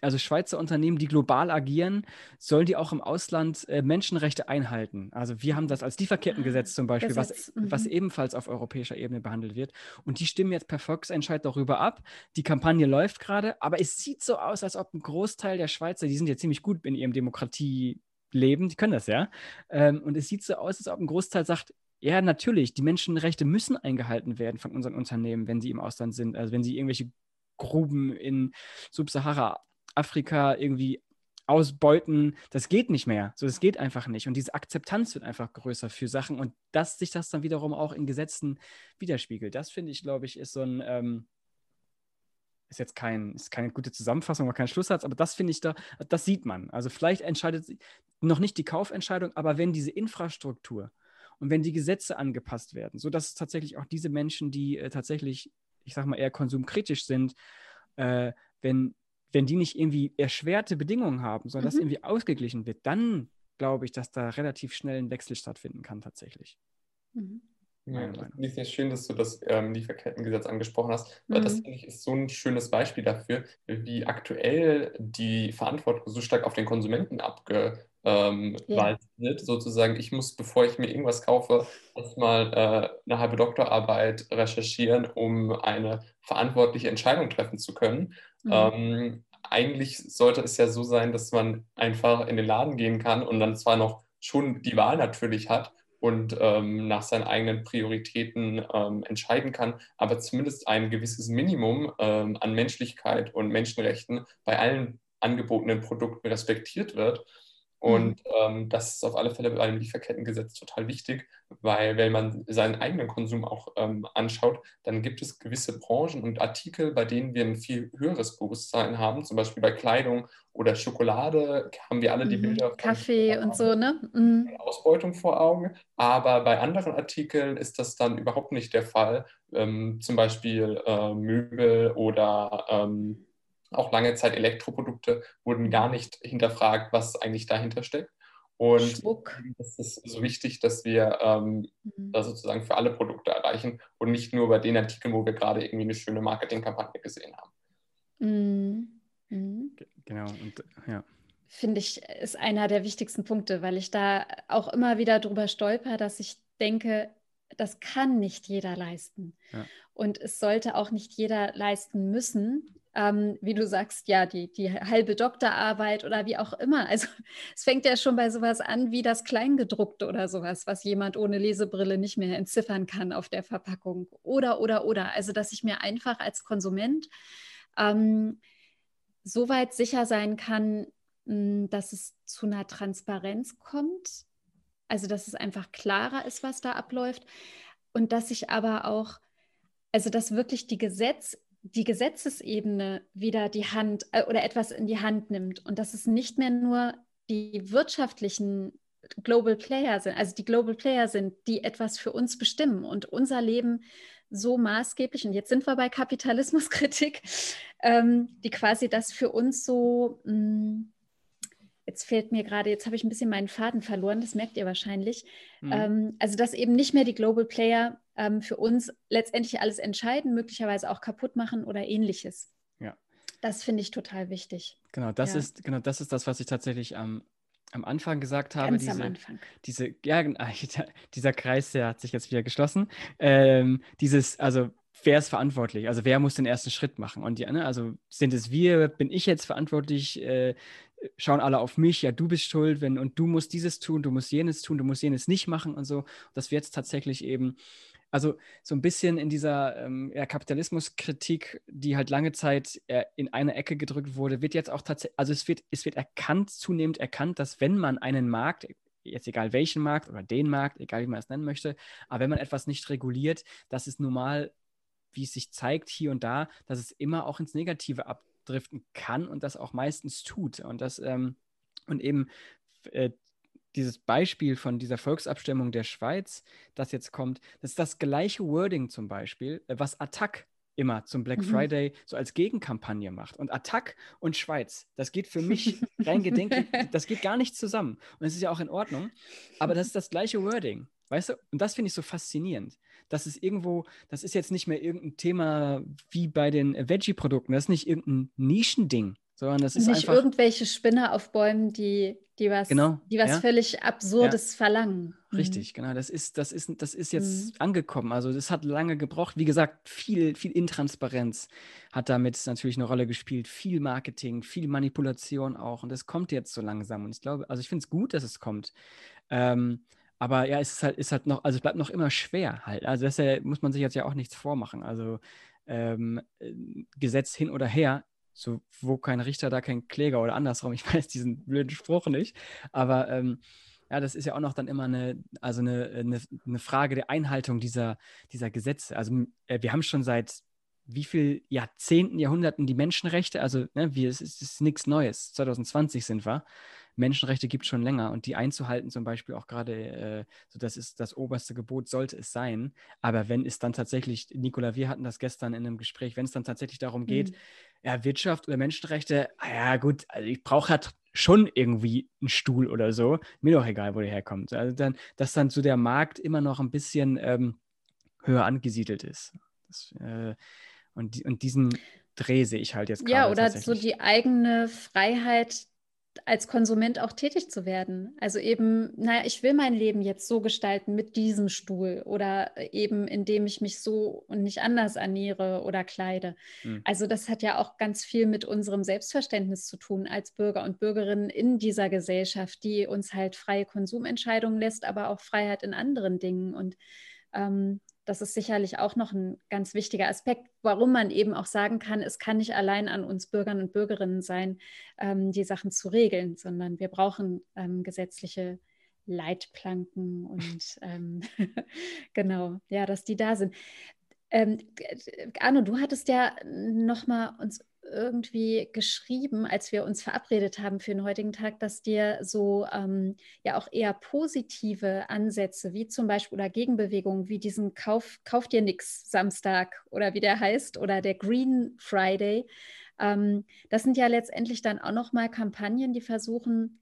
S2: also Schweizer Unternehmen, die global agieren, sollen die auch im Ausland äh, Menschenrechte einhalten. Also wir haben das als Lieferkettengesetz zum Beispiel, was, was mhm. ebenfalls auf europäischer Ebene behandelt wird. Und die stimmen jetzt per Volksentscheid darüber ab. Die Kampagne läuft gerade, aber es sieht so aus, als ob ein Großteil der Schweizer, die sind ja ziemlich gut in ihrem Demokratieleben, die können das ja. Ähm, und es sieht so aus, als ob ein Großteil sagt, ja, natürlich, die Menschenrechte müssen eingehalten werden von unseren Unternehmen, wenn sie im Ausland sind. Also wenn sie irgendwelche Gruben in Subsahara Afrika irgendwie ausbeuten, das geht nicht mehr. So, das geht einfach nicht. Und diese Akzeptanz wird einfach größer für Sachen und dass sich das dann wiederum auch in Gesetzen widerspiegelt. Das finde ich, glaube ich, ist so ein, ähm, ist jetzt kein, ist keine gute Zusammenfassung oder kein Schlusssatz, aber das finde ich da, das sieht man. Also vielleicht entscheidet noch nicht die Kaufentscheidung, aber wenn diese Infrastruktur und wenn die Gesetze angepasst werden, sodass tatsächlich auch diese Menschen, die äh, tatsächlich, ich sage mal, eher konsumkritisch sind, äh, wenn wenn die nicht irgendwie erschwerte Bedingungen haben, sondern mhm. das irgendwie ausgeglichen wird, dann glaube ich, dass da relativ schnell ein Wechsel stattfinden kann tatsächlich.
S3: Mhm. Ja, das ist schön, dass du das ähm, Lieferkettengesetz angesprochen hast, weil mhm. das finde ich ist so ein schönes Beispiel dafür, wie aktuell die Verantwortung so stark auf den Konsumenten abgewalzt ähm, yeah. wird. Sozusagen, ich muss, bevor ich mir irgendwas kaufe, erstmal äh, eine halbe Doktorarbeit recherchieren, um eine verantwortliche Entscheidung treffen zu können. Mhm. Ähm, eigentlich sollte es ja so sein, dass man einfach in den Laden gehen kann und dann zwar noch schon die Wahl natürlich hat und ähm, nach seinen eigenen Prioritäten ähm, entscheiden kann, aber zumindest ein gewisses Minimum ähm, an Menschlichkeit und Menschenrechten bei allen angebotenen Produkten respektiert wird. Und mhm. ähm, das ist auf alle Fälle bei einem Lieferkettengesetz total wichtig, weil wenn man seinen eigenen Konsum auch ähm, anschaut, dann gibt es gewisse Branchen und Artikel, bei denen wir ein viel höheres Bewusstsein haben. Zum Beispiel bei Kleidung oder Schokolade haben wir alle die mhm. Bilder. Von,
S1: Kaffee und so, ne? Mhm.
S3: Ausbeutung vor Augen. Aber bei anderen Artikeln ist das dann überhaupt nicht der Fall. Ähm, zum Beispiel äh, Möbel oder ähm, auch lange Zeit Elektroprodukte wurden gar nicht hinterfragt, was eigentlich dahinter steckt. Und Schmuck. es ist so wichtig, dass wir ähm, mhm. das sozusagen für alle Produkte erreichen und nicht nur bei den Artikeln, wo wir gerade irgendwie eine schöne Marketingkampagne gesehen haben.
S1: Mhm. Mhm.
S2: Genau, und ja.
S1: Finde ich, ist einer der wichtigsten Punkte, weil ich da auch immer wieder drüber stolper, dass ich denke, das kann nicht jeder leisten. Ja. Und es sollte auch nicht jeder leisten müssen, ähm, wie du sagst, ja, die, die halbe Doktorarbeit oder wie auch immer. Also es fängt ja schon bei sowas an wie das Kleingedruckte oder sowas, was jemand ohne Lesebrille nicht mehr entziffern kann auf der Verpackung. Oder, oder, oder. Also dass ich mir einfach als Konsument ähm, so weit sicher sein kann, hm, dass es zu einer Transparenz kommt. Also dass es einfach klarer ist, was da abläuft. Und dass ich aber auch, also dass wirklich die Gesetz, die Gesetzesebene wieder die Hand äh, oder etwas in die Hand nimmt und dass es nicht mehr nur die wirtschaftlichen Global Player sind, also die Global Player sind, die etwas für uns bestimmen und unser Leben so maßgeblich, und jetzt sind wir bei Kapitalismuskritik, ähm, die quasi das für uns so, mh, mm, jetzt fehlt mir gerade, jetzt habe ich ein bisschen meinen Faden verloren, das merkt ihr wahrscheinlich. Mhm. Ähm, also, dass eben nicht mehr die Global Player ähm, für uns letztendlich alles entscheiden, möglicherweise auch kaputt machen oder ähnliches.
S2: Ja.
S1: Das finde ich total wichtig.
S2: Genau, das ja. ist, genau, das ist das, was ich tatsächlich am, am Anfang gesagt habe.
S1: Ganz
S2: diese,
S1: am Anfang.
S2: Diese, ja, dieser Kreis, der hat sich jetzt wieder geschlossen. Ähm, dieses, also wer ist verantwortlich? Also wer muss den ersten Schritt machen? Und die, ne, also sind es wir, bin ich jetzt verantwortlich? Äh, schauen alle auf mich, ja, du bist schuld, wenn und du musst dieses tun, du musst jenes tun, du musst jenes nicht machen und so. Dass wir jetzt tatsächlich eben also so ein bisschen in dieser ähm, Kapitalismuskritik, die halt lange Zeit äh, in eine Ecke gedrückt wurde, wird jetzt auch tatsächlich, also es wird, es wird erkannt, zunehmend erkannt, dass wenn man einen Markt, jetzt egal welchen Markt oder den Markt, egal wie man es nennen möchte, aber wenn man etwas nicht reguliert, dass es normal, wie es sich zeigt hier und da, dass es immer auch ins Negative abdriften kann und das auch meistens tut. Und das ähm, und eben äh, dieses Beispiel von dieser Volksabstimmung der Schweiz, das jetzt kommt, das ist das gleiche Wording zum Beispiel, äh, was Attac immer zum Black mhm. Friday so als Gegenkampagne macht. Und Attac und Schweiz, das geht für mich rein gedenklich, das geht gar nicht zusammen. Und es ist ja auch in Ordnung. Aber das ist das gleiche Wording. Weißt du? Und das finde ich so faszinierend. Das ist irgendwo, das ist jetzt nicht mehr irgendein Thema wie bei den Veggie-Produkten. Das ist nicht irgendein Nischending, sondern das ist
S1: nicht
S2: einfach.
S1: irgendwelche Spinner auf Bäumen, die die was,
S2: genau,
S1: die was
S2: ja.
S1: völlig Absurdes ja. verlangen.
S2: Mhm. Richtig, genau. Das ist, das ist, das ist jetzt mhm. angekommen. Also das hat lange gebraucht. Wie gesagt, viel, viel Intransparenz hat damit natürlich eine Rolle gespielt. Viel Marketing, viel Manipulation auch. Und das kommt jetzt so langsam. Und ich glaube, also ich finde es gut, dass es kommt. Ähm, aber ja, es ist halt, ist halt noch, also es bleibt noch immer schwer halt. Also deshalb muss man sich jetzt ja auch nichts vormachen. Also ähm, äh, Gesetz hin oder her, so, wo kein Richter, da kein Kläger oder andersrum. Ich weiß diesen blöden Spruch nicht. Aber ähm, ja, das ist ja auch noch dann immer eine, also eine, eine, eine Frage der Einhaltung dieser, dieser Gesetze. Also äh, wir haben schon seit wie viel Jahrzehnten, Jahrhunderten die Menschenrechte, also ne, wir, es ist, ist nichts Neues. 2020 sind wir. Menschenrechte gibt es schon länger und die einzuhalten zum Beispiel auch gerade, äh, so das ist das oberste Gebot, sollte es sein. Aber wenn es dann tatsächlich, Nicola, wir hatten das gestern in einem Gespräch, wenn es dann tatsächlich darum geht, mhm. Ja, Wirtschaft oder Menschenrechte, ah ja gut, also ich brauche halt schon irgendwie einen Stuhl oder so, mir doch egal, wo der herkommt. Also dann, dass dann so der Markt immer noch ein bisschen ähm, höher angesiedelt ist. Das, äh, und, und diesen Dreh sehe ich halt jetzt gerade.
S1: Ja, oder so die eigene Freiheit als Konsument auch tätig zu werden. Also eben, naja, ich will mein Leben jetzt so gestalten mit diesem Stuhl oder eben indem ich mich so und nicht anders ernähre oder kleide. Mhm. Also das hat ja auch ganz viel mit unserem Selbstverständnis zu tun als Bürger und Bürgerinnen in dieser Gesellschaft, die uns halt freie Konsumentscheidungen lässt, aber auch Freiheit in anderen Dingen. Und ähm, das ist sicherlich auch noch ein ganz wichtiger Aspekt, warum man eben auch sagen kann, es kann nicht allein an uns Bürgern und Bürgerinnen sein, ähm, die Sachen zu regeln, sondern wir brauchen ähm, gesetzliche Leitplanken und ähm, genau, ja, dass die da sind. Ähm, Arno, du hattest ja nochmal uns irgendwie geschrieben, als wir uns verabredet haben für den heutigen Tag, dass dir so ähm, ja auch eher positive Ansätze, wie zum Beispiel oder Gegenbewegungen, wie diesen Kauf, Kauf dir nix Samstag oder wie der heißt, oder der Green Friday, ähm, das sind ja letztendlich dann auch nochmal Kampagnen, die versuchen,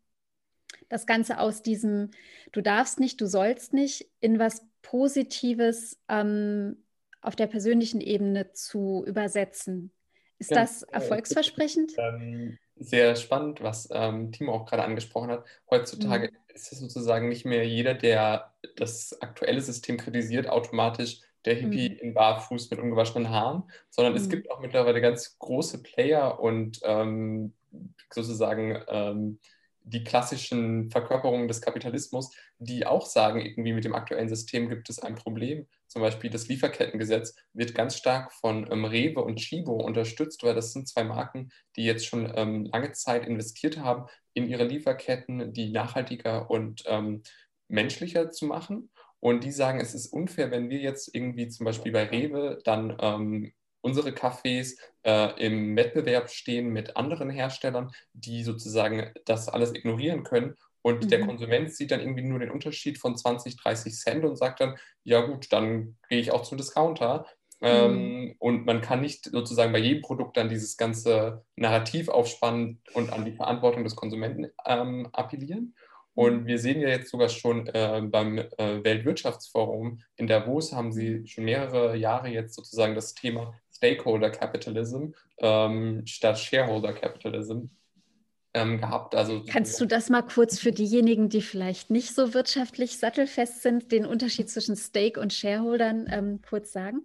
S1: das Ganze aus diesem Du darfst nicht, du sollst nicht in was Positives ähm, auf der persönlichen Ebene zu übersetzen. Ist ja, das erfolgsversprechend?
S3: Ähm, sehr spannend, was ähm, Timo auch gerade angesprochen hat. Heutzutage mhm. ist es sozusagen nicht mehr jeder, der das aktuelle System kritisiert, automatisch der Hippie mhm. in Barfuß mit ungewaschenen Haaren, sondern mhm. es gibt auch mittlerweile ganz große Player und ähm, sozusagen ähm, die klassischen Verkörperungen des Kapitalismus, die auch sagen, irgendwie mit dem aktuellen System gibt es ein Problem. Zum Beispiel das Lieferkettengesetz wird ganz stark von ähm, Rewe und Chibo unterstützt, weil das sind zwei Marken, die jetzt schon ähm, lange Zeit investiert haben, in ihre Lieferketten, die nachhaltiger und ähm, menschlicher zu machen. Und die sagen, es ist unfair, wenn wir jetzt irgendwie zum Beispiel bei Rewe dann ähm, unsere Cafés äh, im Wettbewerb stehen mit anderen Herstellern, die sozusagen das alles ignorieren können. Und mhm. der Konsument sieht dann irgendwie nur den Unterschied von 20, 30 Cent und sagt dann, ja gut, dann gehe ich auch zum Discounter. Ähm, mhm. Ähm, und man kann nicht sozusagen bei jedem Produkt dann dieses ganze Narrativ aufspannen und an die Verantwortung des Konsumenten ähm, appellieren. Und mhm. wir sehen ja jetzt sogar schon äh, beim äh, Weltwirtschaftsforum in Davos haben sie schon mehrere Jahre jetzt sozusagen das Thema Stakeholder Capitalism ähm, statt Shareholder Capitalism ähm, gehabt. Also,
S1: Kannst du das mal kurz für diejenigen, die vielleicht nicht so wirtschaftlich sattelfest sind, den Unterschied zwischen Stake und Shareholdern ähm, kurz sagen?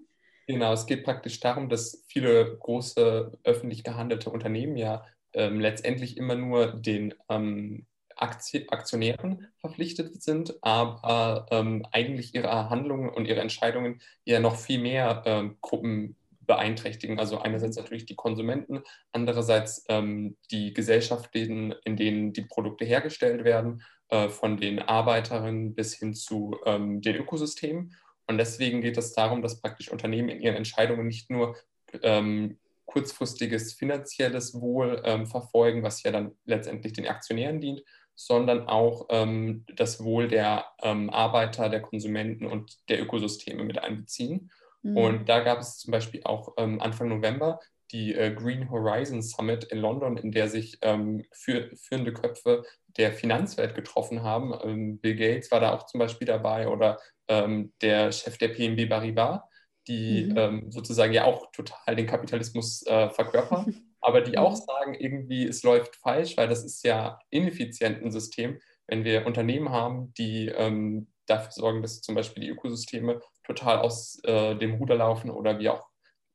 S3: Genau, es geht praktisch darum, dass viele große öffentlich gehandelte Unternehmen ja ähm, letztendlich immer nur den ähm, Aktionären verpflichtet sind, aber ähm, eigentlich ihre Handlungen und ihre Entscheidungen ja noch viel mehr ähm, Gruppen beeinträchtigen. Also einerseits natürlich die Konsumenten, andererseits ähm, die Gesellschaften, in denen die Produkte hergestellt werden, äh, von den Arbeiterinnen bis hin zu ähm, den Ökosystemen. Und deswegen geht es darum, dass praktisch Unternehmen in ihren Entscheidungen nicht nur ähm, kurzfristiges finanzielles Wohl ähm, verfolgen, was ja dann letztendlich den Aktionären dient, sondern auch ähm, das Wohl der ähm, Arbeiter, der Konsumenten und der Ökosysteme mit einbeziehen. Mhm. Und da gab es zum Beispiel auch ähm, Anfang November die äh, Green Horizon Summit in London, in der sich ähm, für, führende Köpfe der Finanzwelt getroffen haben. Ähm, Bill Gates war da auch zum Beispiel dabei oder ähm, der Chef der PNB Paribas, die mhm. sozusagen ja auch total den Kapitalismus äh, verkörpern. aber die auch mhm. sagen, irgendwie, es läuft falsch, weil das ist ja ineffizient ein System, wenn wir Unternehmen haben, die ähm, dafür sorgen, dass zum Beispiel die Ökosysteme total aus äh, dem Ruder laufen oder wir auch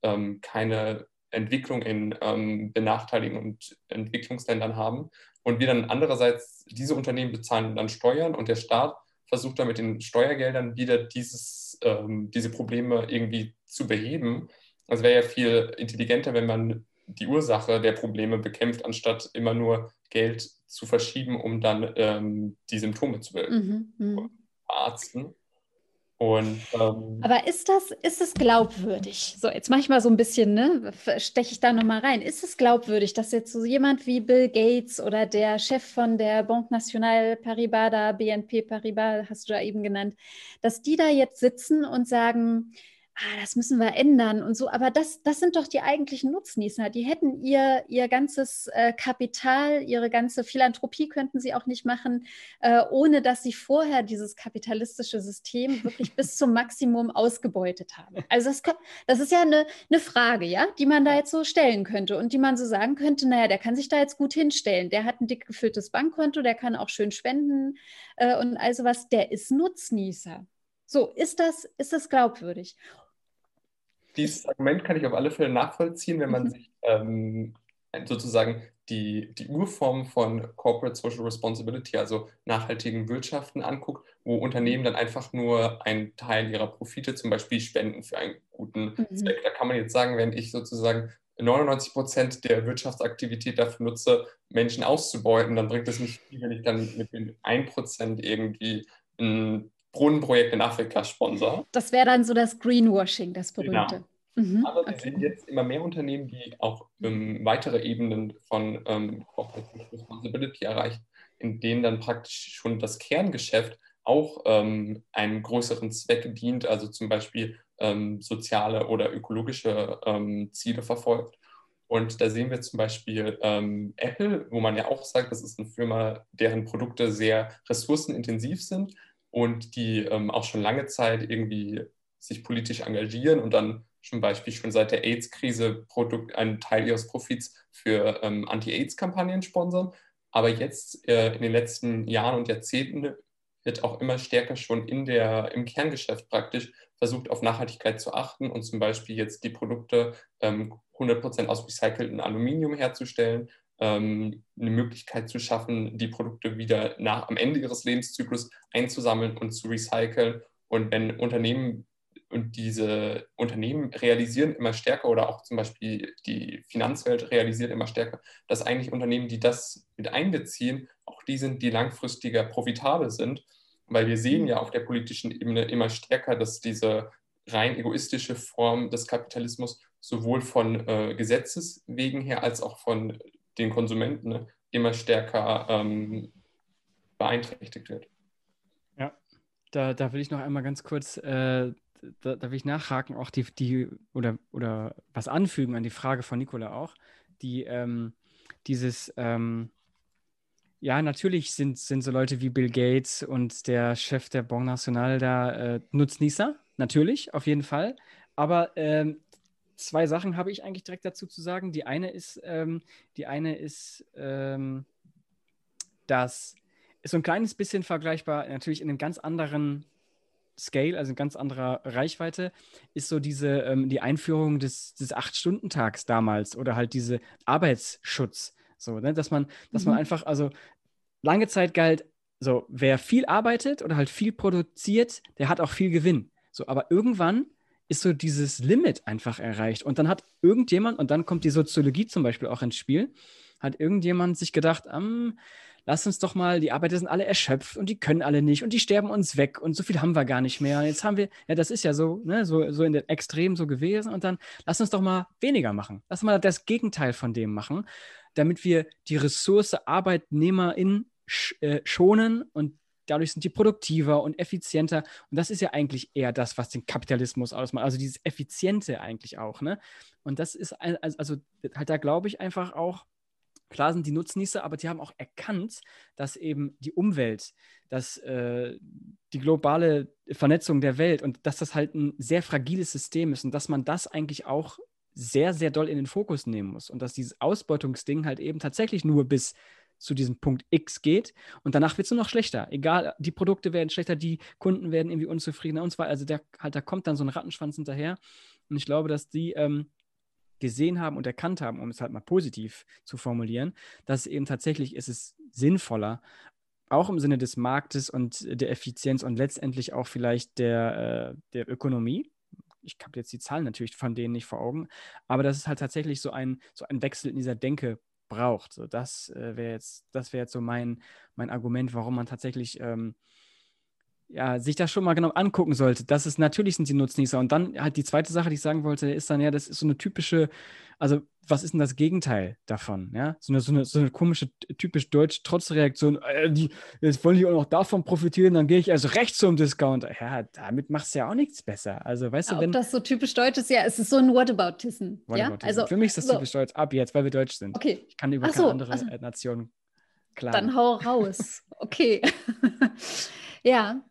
S3: ähm, keine Entwicklung in ähm, benachteiligten und Entwicklungsländern haben. Und wir dann andererseits, diese Unternehmen bezahlen dann Steuern und der Staat versucht dann mit den Steuergeldern wieder dieses, ähm, diese Probleme irgendwie zu beheben. Also wäre ja viel intelligenter, wenn man die Ursache der Probleme bekämpft, anstatt immer nur Geld zu verschieben, um dann ähm, die Symptome zu mhm, mhm. Verarzten. Und, ähm,
S1: Aber ist das, ist es glaubwürdig? So, jetzt mache ich mal so ein bisschen, ne, steche ich da nochmal rein. Ist es glaubwürdig, dass jetzt so jemand wie Bill Gates oder der Chef von der Banque Nationale Paribas, da BNP Paribas, hast du da eben genannt, dass die da jetzt sitzen und sagen, ah, das müssen wir ändern und so. Aber das, das sind doch die eigentlichen Nutznießer. Die hätten ihr, ihr ganzes äh, Kapital, ihre ganze Philanthropie könnten sie auch nicht machen, äh, ohne dass sie vorher dieses kapitalistische System wirklich bis zum Maximum ausgebeutet haben. Also das, das ist ja eine, eine Frage, ja, die man da jetzt so stellen könnte und die man so sagen könnte, naja, der kann sich da jetzt gut hinstellen. Der hat ein dick gefülltes Bankkonto, der kann auch schön spenden äh, und also was, der ist Nutznießer. So, ist das, ist das glaubwürdig?
S3: Dieses Argument kann ich auf alle Fälle nachvollziehen, wenn man mhm. sich ähm, sozusagen die, die Urform von Corporate Social Responsibility, also nachhaltigen Wirtschaften anguckt, wo Unternehmen dann einfach nur einen Teil ihrer Profite zum Beispiel spenden für einen guten mhm. Zweck. Da kann man jetzt sagen, wenn ich sozusagen 99 Prozent der Wirtschaftsaktivität dafür nutze, Menschen auszubeuten, dann bringt es nicht viel, wenn ich dann mit dem 1 Prozent irgendwie ein Brunnenprojekt in Afrika sponsor.
S1: Das wäre dann so das Greenwashing, das berühmte.
S3: Genau. Mhm, Aber wir okay. sehen jetzt immer mehr Unternehmen, die auch ähm, weitere Ebenen von ähm, Corporate Responsibility erreichen, in denen dann praktisch schon das Kerngeschäft auch ähm, einem größeren Zweck dient, also zum Beispiel ähm, soziale oder ökologische ähm, Ziele verfolgt. Und da sehen wir zum Beispiel ähm, Apple, wo man ja auch sagt, das ist eine Firma, deren Produkte sehr ressourcenintensiv sind und die auch schon lange Zeit irgendwie sich politisch engagieren und dann zum Beispiel schon seit der AIDS-Krise einen Teil ihres Profits für ähm, Anti-AIDS-Kampagnen sponsern. Aber jetzt äh, in den letzten Jahren und Jahrzehnten wird auch immer stärker schon in der, im Kerngeschäft praktisch versucht, auf Nachhaltigkeit zu achten und zum Beispiel jetzt die Produkte ähm, 100% aus recyceltem Aluminium herzustellen, ähm, eine Möglichkeit zu schaffen, die Produkte wieder nach, am Ende ihres Lebenszyklus einzusammeln und zu recyceln. Und wenn Unternehmen und diese Unternehmen realisieren immer stärker oder auch zum Beispiel die Finanzwelt realisiert immer stärker, dass eigentlich Unternehmen, die das mit einbeziehen, auch die sind, die langfristiger profitabel sind. Weil wir sehen ja auf der politischen Ebene immer stärker, dass diese rein egoistische Form des Kapitalismus sowohl von äh, Gesetzes wegen her als auch von den Konsumenten ne, immer stärker ähm, beeinträchtigt wird.
S2: Ja, da, da will ich noch einmal ganz kurz äh, da, da, will ich nachhaken, auch die, die oder, oder was anfügen an die Frage von Nicola auch, die ähm, dieses, ähm, ja, natürlich sind, sind so Leute wie Bill Gates und der Chef der Banque Nationale da äh, Nutznießer, natürlich, auf jeden Fall. Aber ähm, zwei Sachen habe ich eigentlich direkt dazu zu sagen. Die eine ist, ähm, die eine ist, ähm, dass ist so ein kleines bisschen vergleichbar, natürlich in einem ganz anderen Scale, also in ganz anderer Reichweite, ist so diese, ähm, die Einführung des, des Acht-Stunden-Tags damals oder halt diese Arbeitsschutz. So, ne? dass man, dass mhm. man einfach, also lange Zeit galt, so, wer viel arbeitet oder halt viel produziert, der hat auch viel Gewinn. So, aber irgendwann ist so dieses Limit einfach erreicht. Und dann hat irgendjemand, und dann kommt die Soziologie zum Beispiel auch ins Spiel, hat irgendjemand sich gedacht, ähm, lass uns doch mal, die Arbeiter sind alle erschöpft und die können alle nicht und die sterben uns weg und so viel haben wir gar nicht mehr. Jetzt haben wir, ja, das ist ja so, ne, so, so in den Extremen so gewesen und dann lass uns doch mal weniger machen. Lass mal das Gegenteil von dem machen, damit wir die Ressource Arbeitnehmerin sch äh, schonen und dadurch sind die produktiver und effizienter. Und das ist ja eigentlich eher das, was den Kapitalismus ausmacht. Also dieses Effiziente eigentlich auch. Ne? Und das ist, also halt da glaube ich einfach auch, Klar sind die Nutznießer, aber die haben auch erkannt, dass eben die Umwelt, dass äh, die globale Vernetzung der Welt und dass das halt ein sehr fragiles System ist und dass man das eigentlich auch sehr, sehr doll in den Fokus nehmen muss und dass dieses Ausbeutungsding halt eben tatsächlich nur bis zu diesem Punkt X geht und danach wird es nur noch schlechter. Egal, die Produkte werden schlechter, die Kunden werden irgendwie unzufriedener und weiter. Also der, halt, da kommt dann so ein Rattenschwanz hinterher und ich glaube, dass die ähm, gesehen haben und erkannt haben, um es halt mal positiv zu formulieren, dass eben tatsächlich ist es sinnvoller, auch im Sinne des Marktes und der Effizienz und letztendlich auch vielleicht der, äh, der Ökonomie. Ich habe jetzt die Zahlen natürlich von denen nicht vor Augen, aber dass es halt tatsächlich so ein, so ein Wechsel in dieser Denke braucht. So, das äh, wäre jetzt, das wäre jetzt so mein, mein Argument, warum man tatsächlich ähm, ja, sich das schon mal genau angucken sollte. Das ist natürlich sind die Nutznießer. Und dann halt die zweite Sache, die ich sagen wollte, ist dann ja, das ist so eine typische, also was ist denn das Gegenteil davon? Ja, so eine, so eine, so eine komische, typisch deutsch Trotzreaktion. Äh, die, jetzt wollen die auch noch davon profitieren, dann gehe ich also rechts zum Discounter. Ja, damit machst du ja auch nichts besser. Also, weißt ja, du, wenn.
S1: Ob das so typisch deutsch ist, ja, es ist so ein Whataboutism.
S2: Whataboutism. Ja? Also, Für mich ist das so. typisch deutsch, ab jetzt, weil wir deutsch sind.
S1: Okay.
S2: Ich kann über
S1: Ach
S2: keine so, andere also, Nation
S1: klagen. Dann hau raus. okay. ja,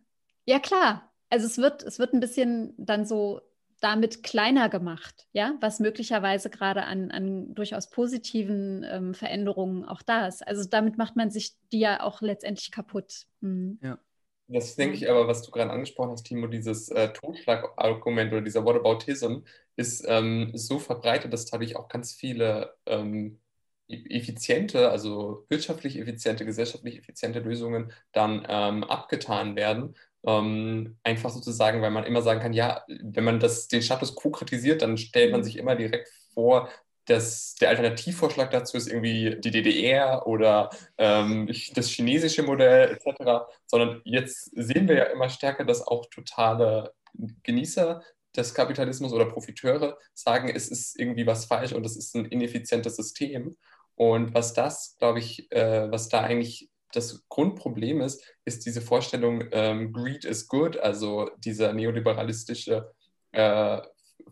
S1: ja, klar. Also es wird, es wird ein bisschen dann so damit kleiner gemacht, ja, was möglicherweise gerade an, an durchaus positiven ähm, Veränderungen auch da ist. Also damit macht man sich die ja auch letztendlich kaputt.
S3: Mhm. Ja. Das denke ich aber, was du gerade angesprochen hast, Timo, dieses äh, Totschlagargument oder dieser Whataboutism ist ähm, so verbreitet, dass dadurch auch ganz viele ähm, e-, effiziente, also wirtschaftlich effiziente, gesellschaftlich effiziente Lösungen dann ähm, abgetan werden. Ähm, einfach sozusagen, weil man immer sagen kann, ja, wenn man das, den Status quo kritisiert, dann stellt man mhm. sich immer direkt vor, dass der Alternativvorschlag dazu ist irgendwie die DDR oder ähm, das chinesische Modell etc., sondern jetzt sehen wir ja immer stärker, dass auch totale Genießer des Kapitalismus oder Profiteure sagen, es ist irgendwie was falsch und es ist ein ineffizientes System. Und was das, glaube ich, äh, was da eigentlich das Grundproblem ist, ist diese Vorstellung, ähm, Greed is good, also dieser neoliberalistische äh,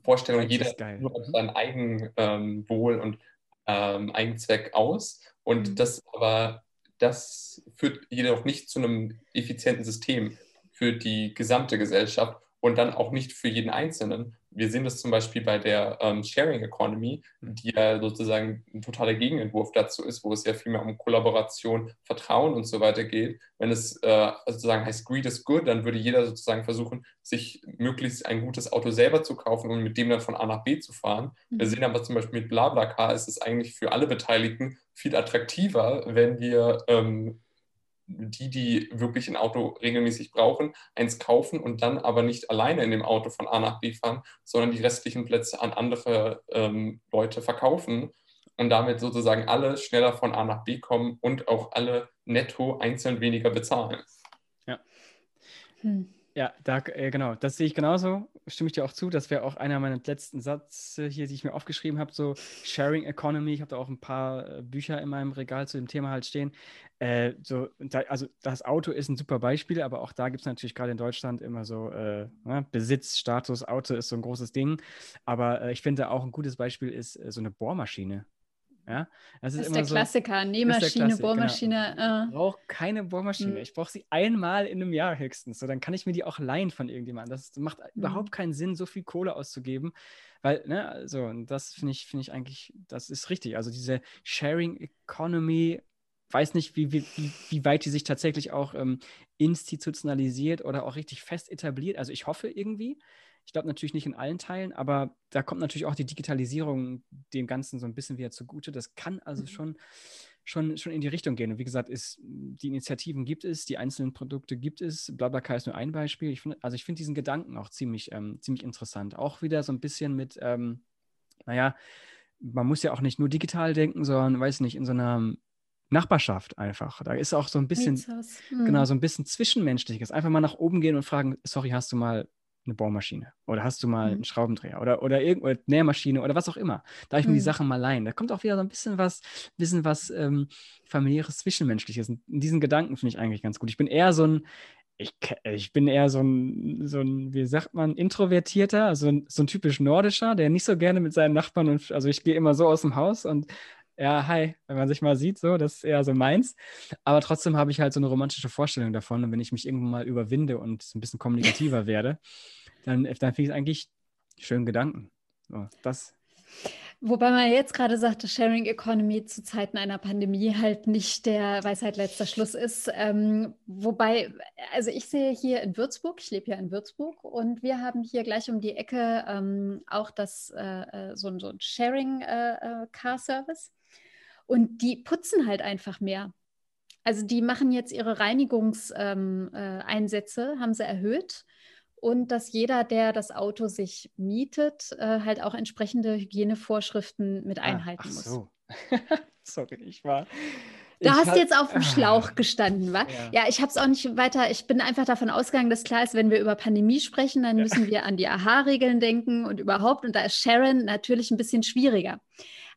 S3: Vorstellung, jeder nur auf mhm. sein Eigenwohl ähm, und ähm, Eigenzweck aus. Und mhm. das aber, das führt jedoch nicht zu einem effizienten System für die gesamte Gesellschaft und dann auch nicht für jeden Einzelnen. Wir sehen das zum Beispiel bei der ähm, Sharing Economy, die ja sozusagen ein totaler Gegenentwurf dazu ist, wo es ja viel mehr um Kollaboration, Vertrauen und so weiter geht. Wenn es äh, sozusagen heißt Greed is good, dann würde jeder sozusagen versuchen, sich möglichst ein gutes Auto selber zu kaufen und mit dem dann von A nach B zu fahren. Mhm. Wir sehen aber zum Beispiel mit BlaBlaCar ist es eigentlich für alle Beteiligten viel attraktiver, wenn wir ähm, die, die wirklich ein Auto regelmäßig brauchen, eins kaufen und dann aber nicht alleine in dem Auto von A nach B fahren, sondern die restlichen Plätze an andere ähm, Leute verkaufen und damit sozusagen alle schneller von A nach B kommen und auch alle netto einzeln weniger bezahlen.
S2: Ja. Hm. Ja, da, äh, genau, das sehe ich genauso. Stimme ich dir auch zu. Das wäre auch einer meiner letzten Sätze hier, die ich mir aufgeschrieben habe. So Sharing Economy. Ich habe da auch ein paar äh, Bücher in meinem Regal zu dem Thema halt stehen. Äh, so, da, also das Auto ist ein super Beispiel, aber auch da gibt es natürlich gerade in Deutschland immer so äh, ne, Besitz, Status, Auto ist so ein großes Ding. Aber äh, ich finde auch ein gutes Beispiel ist äh, so eine Bohrmaschine. Ja,
S1: das ist, ist der so, Klassiker. Nähmaschine, Klassik, Bohrmaschine.
S2: Genau. Ich brauche keine Bohrmaschine. Mhm. Ich brauche sie einmal in einem Jahr höchstens. So, dann kann ich mir die auch leihen von irgendjemandem. Das macht mhm. überhaupt keinen Sinn, so viel Kohle auszugeben. Weil, ne, also, das finde ich, finde ich eigentlich, das ist richtig. Also diese Sharing Economy, weiß nicht, wie, wie, wie weit die sich tatsächlich auch ähm, institutionalisiert oder auch richtig fest etabliert. Also ich hoffe irgendwie. Ich glaube natürlich nicht in allen Teilen, aber da kommt natürlich auch die Digitalisierung dem Ganzen so ein bisschen wieder zugute. Das kann also mhm. schon, schon, schon in die Richtung gehen. Und wie gesagt, ist, die Initiativen gibt es, die einzelnen Produkte gibt es. Blablacar ist nur ein Beispiel. Ich find, also ich finde diesen Gedanken auch ziemlich, ähm, ziemlich interessant. Auch wieder so ein bisschen mit, ähm, naja, man muss ja auch nicht nur digital denken, sondern, weiß nicht, in so einer Nachbarschaft einfach. Da ist auch so ein bisschen, hm. genau, so ein bisschen Zwischenmenschliches. Einfach mal nach oben gehen und fragen, sorry, hast du mal eine Bohrmaschine oder hast du mal mhm. einen Schraubendreher oder, oder irgendeine Nährmaschine oder was auch immer. Da ich mhm. mir die mhm. Sachen mal leihen. Da kommt auch wieder so ein bisschen was, bisschen was ähm, familiäres, zwischenmenschliches. Und diesen Gedanken finde ich eigentlich ganz gut. Ich bin eher so ein, ich, ich bin eher so ein, so ein, wie sagt man, introvertierter, so ein, so ein typisch nordischer, der nicht so gerne mit seinen Nachbarn und, also ich gehe immer so aus dem Haus und ja, hi, wenn man sich mal sieht, so, das ist eher so meins. Aber trotzdem habe ich halt so eine romantische Vorstellung davon. Und wenn ich mich irgendwann mal überwinde und ein bisschen kommunikativer werde, dann, dann finde ich es eigentlich schönen Gedanken. So, das.
S1: Wobei man jetzt gerade sagt, dass Sharing Economy zu Zeiten einer Pandemie halt nicht der Weisheit letzter Schluss ist. Ähm, wobei, also ich sehe hier in Würzburg, ich lebe ja in Würzburg und wir haben hier gleich um die Ecke ähm, auch das, äh, äh so, so ein Sharing äh, äh, Car Service. Und die putzen halt einfach mehr. Also die machen jetzt ihre Reinigungseinsätze, ähm, äh, haben sie erhöht. Und dass jeder, der das Auto sich mietet, äh, halt auch entsprechende Hygienevorschriften mit ah, einhalten ah, ach so.
S2: muss. Sorry, ich war.
S1: Du hast hab, jetzt auf dem Schlauch ah, gestanden, wa? Ja, ja ich habe es auch nicht weiter. Ich bin einfach davon ausgegangen, dass klar ist, wenn wir über Pandemie sprechen, dann ja. müssen wir an die AHA-Regeln denken und überhaupt. Und da ist Sharon natürlich ein bisschen schwieriger.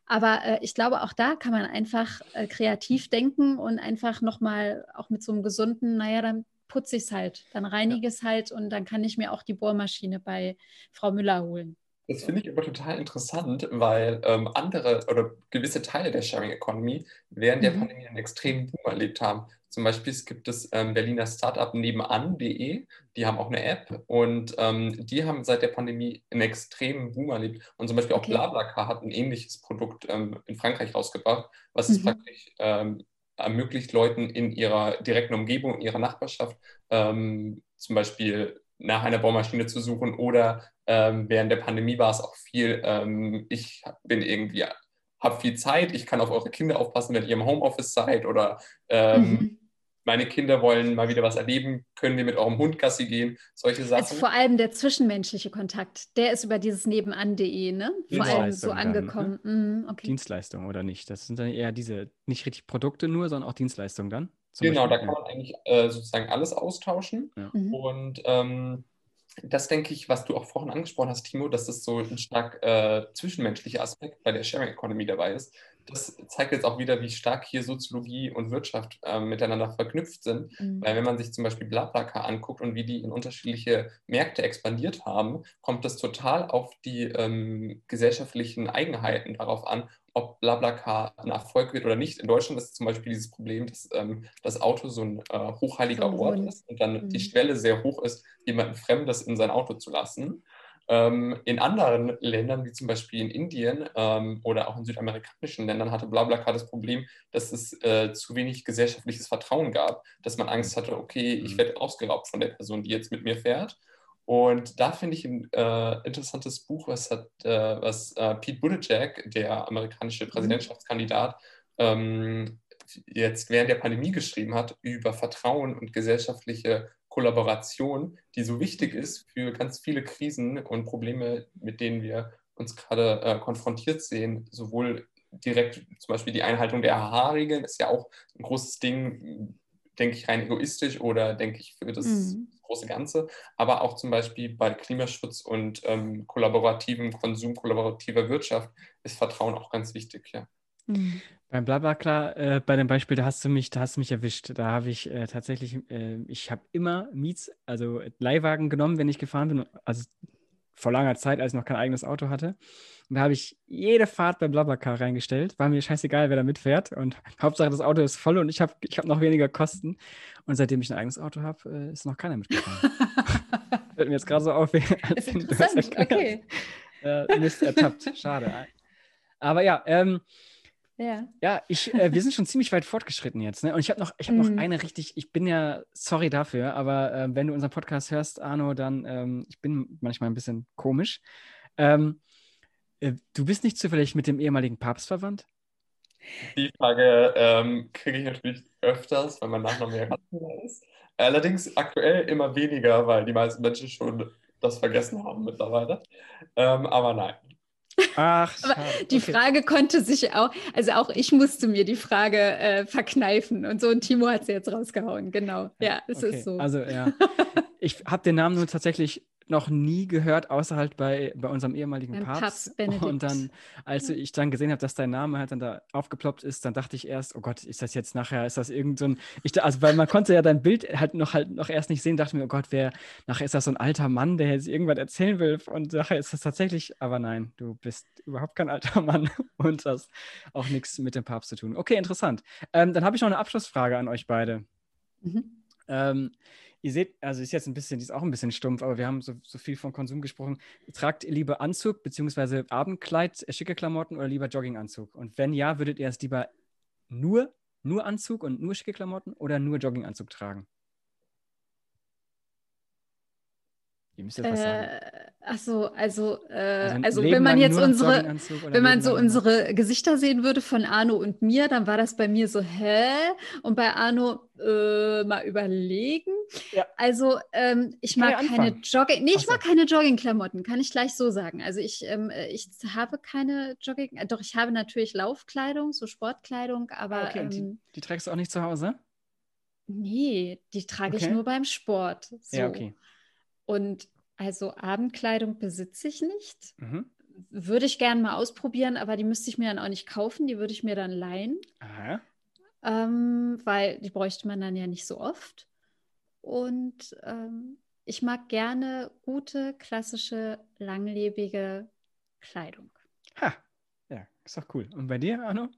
S1: Aber äh, ich glaube, auch da kann man einfach äh, kreativ denken und einfach nochmal auch mit so einem gesunden, naja, dann putze ich es halt, dann reinige ja. es halt und dann kann ich mir auch die Bohrmaschine bei Frau Müller holen.
S3: Das finde ich aber total interessant, weil ähm, andere oder gewisse Teile der Sharing Economy während der mhm. Pandemie einen extremen Boom erlebt haben. Zum Beispiel gibt es ähm, Berliner Startup nebenan.de, die haben auch eine App und ähm, die haben seit der Pandemie einen extremen Boom erlebt. Und zum Beispiel auch okay. BlaBlaCar hat ein ähnliches Produkt ähm, in Frankreich rausgebracht, was mhm. es praktisch ähm, ermöglicht, Leuten in ihrer direkten Umgebung, in ihrer Nachbarschaft ähm, zum Beispiel nach einer Bohrmaschine zu suchen oder ähm, während der Pandemie war es auch viel, ähm, ich bin irgendwie habe viel Zeit, ich kann auf eure Kinder aufpassen, wenn ihr im Homeoffice seid oder ähm, mhm. meine Kinder wollen mal wieder was erleben, können wir mit eurem Hund Gassi gehen, solche Sachen. Also
S1: vor allem der zwischenmenschliche Kontakt, der ist über dieses nebenan.de, ne? Vor allem so angekommen.
S2: Dann, ne? mhm, okay. Dienstleistung oder nicht? Das sind dann eher diese, nicht richtig Produkte nur, sondern auch Dienstleistungen dann?
S3: Genau, Beispiel? da kann man eigentlich äh, sozusagen alles austauschen. Ja. Mhm. Und ähm, das denke ich, was du auch vorhin angesprochen hast, Timo, dass das so ein stark äh, zwischenmenschlicher Aspekt bei der Sharing Economy dabei ist. Das zeigt jetzt auch wieder, wie stark hier Soziologie und Wirtschaft äh, miteinander verknüpft sind. Mhm. Weil wenn man sich zum Beispiel BlaBlaCar anguckt und wie die in unterschiedliche Märkte expandiert haben, kommt das total auf die ähm, gesellschaftlichen Eigenheiten darauf an, ob BlaBlaCar ein Erfolg wird oder nicht. In Deutschland ist zum Beispiel dieses Problem, dass ähm, das Auto so ein äh, hochheiliger Ort ist und dann mhm. die Schwelle sehr hoch ist, jemanden Fremdes in sein Auto zu lassen. Ähm, in anderen Ländern, wie zum Beispiel in Indien ähm, oder auch in südamerikanischen Ländern, hatte BlaBlaCar das Problem, dass es äh, zu wenig gesellschaftliches Vertrauen gab, dass man Angst hatte, okay, ich mhm. werde ausgeraubt von der Person, die jetzt mit mir fährt. Und da finde ich ein äh, interessantes Buch, was, hat, äh, was äh, Pete Buttigieg, der amerikanische mhm. Präsidentschaftskandidat, ähm, jetzt während der Pandemie geschrieben hat über Vertrauen und gesellschaftliche Kollaboration, die so wichtig ist für ganz viele Krisen und Probleme, mit denen wir uns gerade äh, konfrontiert sehen, sowohl direkt zum Beispiel die Einhaltung der AHA-Regeln ist ja auch ein großes Ding, denke ich rein egoistisch oder denke ich für das mhm. große Ganze, aber auch zum Beispiel bei Klimaschutz und ähm, kollaborativem Konsum, kollaborativer Wirtschaft ist Vertrauen auch ganz wichtig, ja.
S2: Mhm. Beim Blablacar, äh, bei dem Beispiel, da hast du mich, da hast du mich erwischt. Da habe ich äh, tatsächlich, äh, ich habe immer Miets, also Leihwagen genommen, wenn ich gefahren bin. Also vor langer Zeit, als ich noch kein eigenes Auto hatte. Und da habe ich jede Fahrt beim Blablacar reingestellt. War mir scheißegal, wer da mitfährt. Und Hauptsache, das Auto ist voll und ich habe ich hab noch weniger Kosten. Und seitdem ich ein eigenes Auto habe, äh, ist noch keiner mitgefahren. Fällt mir jetzt gerade so auf.
S1: Ist interessant, okay.
S2: Äh, Mist ertappt. Schade. Aber ja, ähm, ja, ja ich, äh, wir sind schon ziemlich weit fortgeschritten jetzt. Ne? Und ich habe noch, hab noch mhm. eine richtig, ich bin ja, sorry dafür, aber äh, wenn du unseren Podcast hörst, Arno, dann, ähm, ich bin manchmal ein bisschen komisch. Ähm, äh, du bist nicht zufällig mit dem ehemaligen Papst verwandt?
S3: Die Frage ähm, kriege ich natürlich öfters, weil mein Nachname ja Rattenberg ist. Allerdings aktuell immer weniger, weil die meisten Menschen schon das vergessen haben mittlerweile. Ähm, aber nein,
S1: Ach, schade. die okay. Frage konnte sich auch, also auch ich musste mir die Frage äh, verkneifen und so und Timo hat sie jetzt rausgehauen, genau. Ja, es okay. ist so.
S2: Also ja, ich habe den Namen nur tatsächlich noch nie gehört, außer halt bei, bei unserem ehemaligen Beim Papst. Papst und dann, als ich dann gesehen habe, dass dein Name halt dann da aufgeploppt ist, dann dachte ich erst, oh Gott, ist das jetzt nachher, ist das irgend so ein, ich, also weil man konnte ja dein Bild halt noch halt noch erst nicht sehen, dachte mir, oh Gott, wer, nachher ist das so ein alter Mann, der jetzt irgendwas erzählen will und nachher ist das tatsächlich, aber nein, du bist überhaupt kein alter Mann und hast auch nichts mit dem Papst zu tun. Okay, interessant. Ähm, dann habe ich noch eine Abschlussfrage an euch beide. Mhm. Ähm, ihr seht, also ist jetzt ein bisschen, die ist auch ein bisschen stumpf, aber wir haben so, so viel von Konsum gesprochen. Tragt ihr lieber Anzug bzw. Abendkleid, äh, schicke Klamotten oder lieber Jogginganzug? Und wenn ja, würdet ihr es lieber nur, nur Anzug und nur schicke Klamotten oder nur Jogginganzug tragen?
S1: Ihr müsst jetzt was sagen. Äh, ach so, also, äh, also, also wenn man jetzt unsere, wenn man so unsere Gesichter sehen würde von Arno und mir, dann war das bei mir so, hä? Und bei Arno äh, mal überlegen. Ja. Also ähm, ich mag keine Jogging, nee, ich so. mag keine Joggingklamotten, kann ich gleich so sagen. Also ich, ähm, ich habe keine Jogging, äh, doch ich habe natürlich Laufkleidung, so Sportkleidung, aber ah, okay. ähm,
S2: die, die, trägst du auch nicht zu Hause?
S1: Nee, die trage okay. ich nur beim Sport. So.
S2: Ja, okay.
S1: Und also Abendkleidung besitze ich nicht. Mhm. Würde ich gerne mal ausprobieren, aber die müsste ich mir dann auch nicht kaufen, die würde ich mir dann leihen. Ähm, weil die bräuchte man dann ja nicht so oft. Und ähm, ich mag gerne gute, klassische, langlebige Kleidung.
S2: Ha, ja, ist doch cool. Und bei dir, Arno?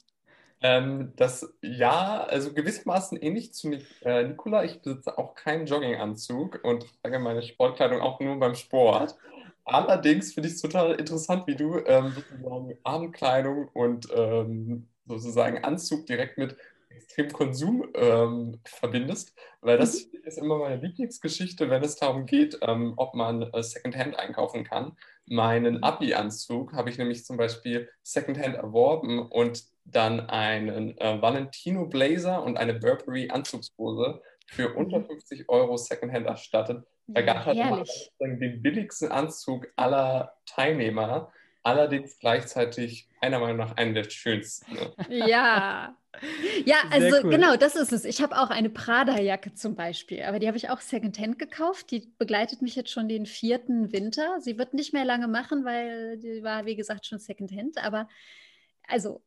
S3: Ähm, das ja, also gewissermaßen ähnlich zu äh, Nicola. Ich besitze auch keinen Jogginganzug und trage meine Sportkleidung auch nur beim Sport. Allerdings finde ich es total interessant, wie du ähm, sozusagen Abendkleidung und ähm, sozusagen Anzug direkt mit extrem Konsum ähm, verbindest, weil das mhm. ist immer meine Lieblingsgeschichte, wenn es darum geht, ähm, ob man äh, Secondhand einkaufen kann. Meinen mhm. Abi-Anzug habe ich nämlich zum Beispiel Secondhand erworben und dann einen äh, Valentino Blazer und eine Burberry Anzugshose für unter 50 mhm. Euro Secondhand erstattet. Da gab es halt den billigsten Anzug aller Teilnehmer, allerdings gleichzeitig meiner Meinung nach einen der schönsten. Ne?
S1: Ja. Ja, also cool. genau, das ist es. Ich habe auch eine Prada-Jacke zum Beispiel, aber die habe ich auch Secondhand gekauft. Die begleitet mich jetzt schon den vierten Winter. Sie wird nicht mehr lange machen, weil die war, wie gesagt, schon Secondhand. Aber also,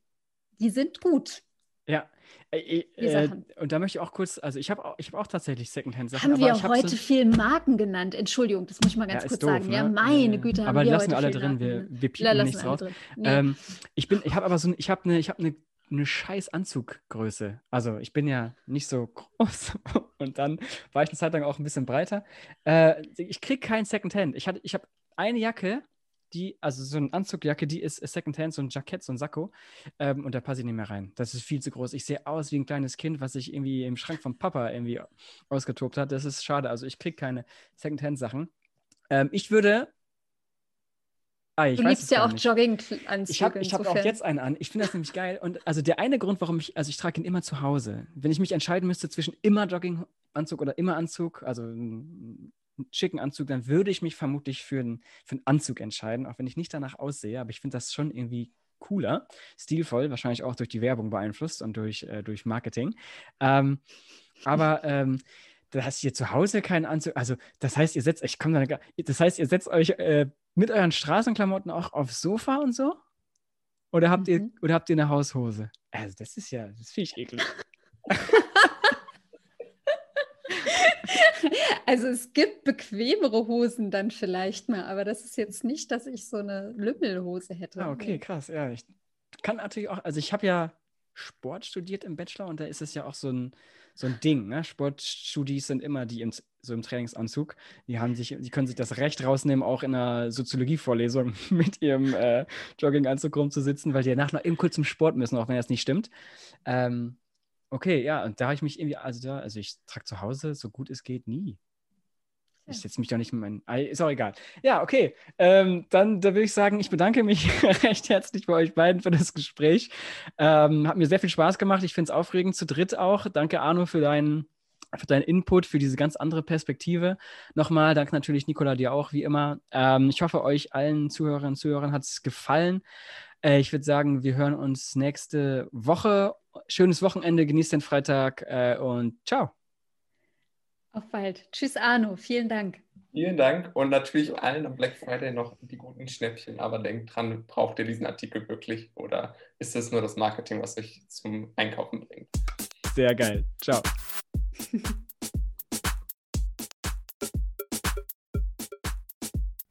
S1: die sind gut.
S2: Ja, äh, äh, und da möchte ich auch kurz, also ich habe auch, hab auch tatsächlich Secondhand-Sachen.
S1: Haben wir auch heute so viel Marken genannt? Entschuldigung, das muss ich mal ganz ja, kurz doof, sagen. Ne? Ja, meine Güte, haben
S2: aber
S1: wir
S2: lassen wir alle drin, wir, wir piepen nichts raus. Nee. Ähm, ich bin, ich habe aber so, ich habe eine, ich habe eine eine scheiß Anzuggröße. Also ich bin ja nicht so groß und dann war ich eine Zeit lang auch ein bisschen breiter. Äh, ich kriege kein Secondhand. Ich, ich habe eine Jacke, die, also so eine Anzugjacke, die ist Secondhand, so ein Jackett, so ein Sakko. Ähm, und da passe ich nicht mehr rein. Das ist viel zu groß. Ich sehe aus wie ein kleines Kind, was sich irgendwie im Schrank vom Papa irgendwie ausgetobt hat. Das ist schade. Also ich kriege keine Secondhand-Sachen. Ähm, ich würde.
S1: Ah, ich du liebst ja auch Jogginganzüge.
S2: Ich habe hab auch jetzt einen an. Ich finde das nämlich geil. Und also der eine Grund, warum ich, also ich trage ihn immer zu Hause. Wenn ich mich entscheiden müsste zwischen immer Jogginganzug oder immer Anzug, also schicken Anzug, dann würde ich mich vermutlich für, ein, für einen Anzug entscheiden, auch wenn ich nicht danach aussehe. Aber ich finde das schon irgendwie cooler, stilvoll, wahrscheinlich auch durch die Werbung beeinflusst und durch, äh, durch Marketing. Ähm, aber ähm, da hast ihr zu Hause keinen Anzug. Also, das heißt, ihr setzt, ich komme da, das heißt, ihr setzt euch äh, mit euren Straßenklamotten auch aufs Sofa und so? Oder habt mhm. ihr, oder habt ihr eine Haushose? Also, das ist ja, das finde ich eklig.
S1: Also es gibt bequemere Hosen dann vielleicht mal, aber das ist jetzt nicht, dass ich so eine Lümmelhose hätte.
S2: Ah, okay, krass. Ja, ich kann natürlich auch, also ich habe ja Sport studiert im Bachelor und da ist es ja auch so ein, so ein Ding. Ne? Sportstudis sind immer die im, so im Trainingsanzug. Die, haben sich, die können sich das Recht rausnehmen, auch in einer Soziologievorlesung mit ihrem äh, Jogginganzug rumzusitzen, weil die danach noch eben kurz zum Sport müssen, auch wenn das nicht stimmt. Ähm, okay, ja, und da habe ich mich irgendwie, also da, also ich trage zu Hause, so gut es geht, nie. Ich setze mich doch nicht mit meinen. Ist auch egal. Ja, okay. Ähm, dann da würde ich sagen, ich bedanke mich recht herzlich bei euch beiden für das Gespräch. Ähm, hat mir sehr viel Spaß gemacht. Ich finde es aufregend zu dritt auch. Danke, Arno, für deinen, für deinen Input, für diese ganz andere Perspektive. Nochmal, danke natürlich, Nicola, dir auch, wie immer. Ähm, ich hoffe, euch allen Zuhörerinnen und Zuhörern hat es gefallen. Äh, ich würde sagen, wir hören uns nächste Woche. Schönes Wochenende, genießt den Freitag äh, und ciao.
S1: Auf bald. Tschüss, Arno. Vielen Dank.
S3: Vielen Dank und natürlich allen am Black Friday noch die guten Schnäppchen. Aber denkt dran, braucht ihr diesen Artikel wirklich oder ist es nur das Marketing, was euch zum Einkaufen bringt?
S2: Sehr geil. Ciao.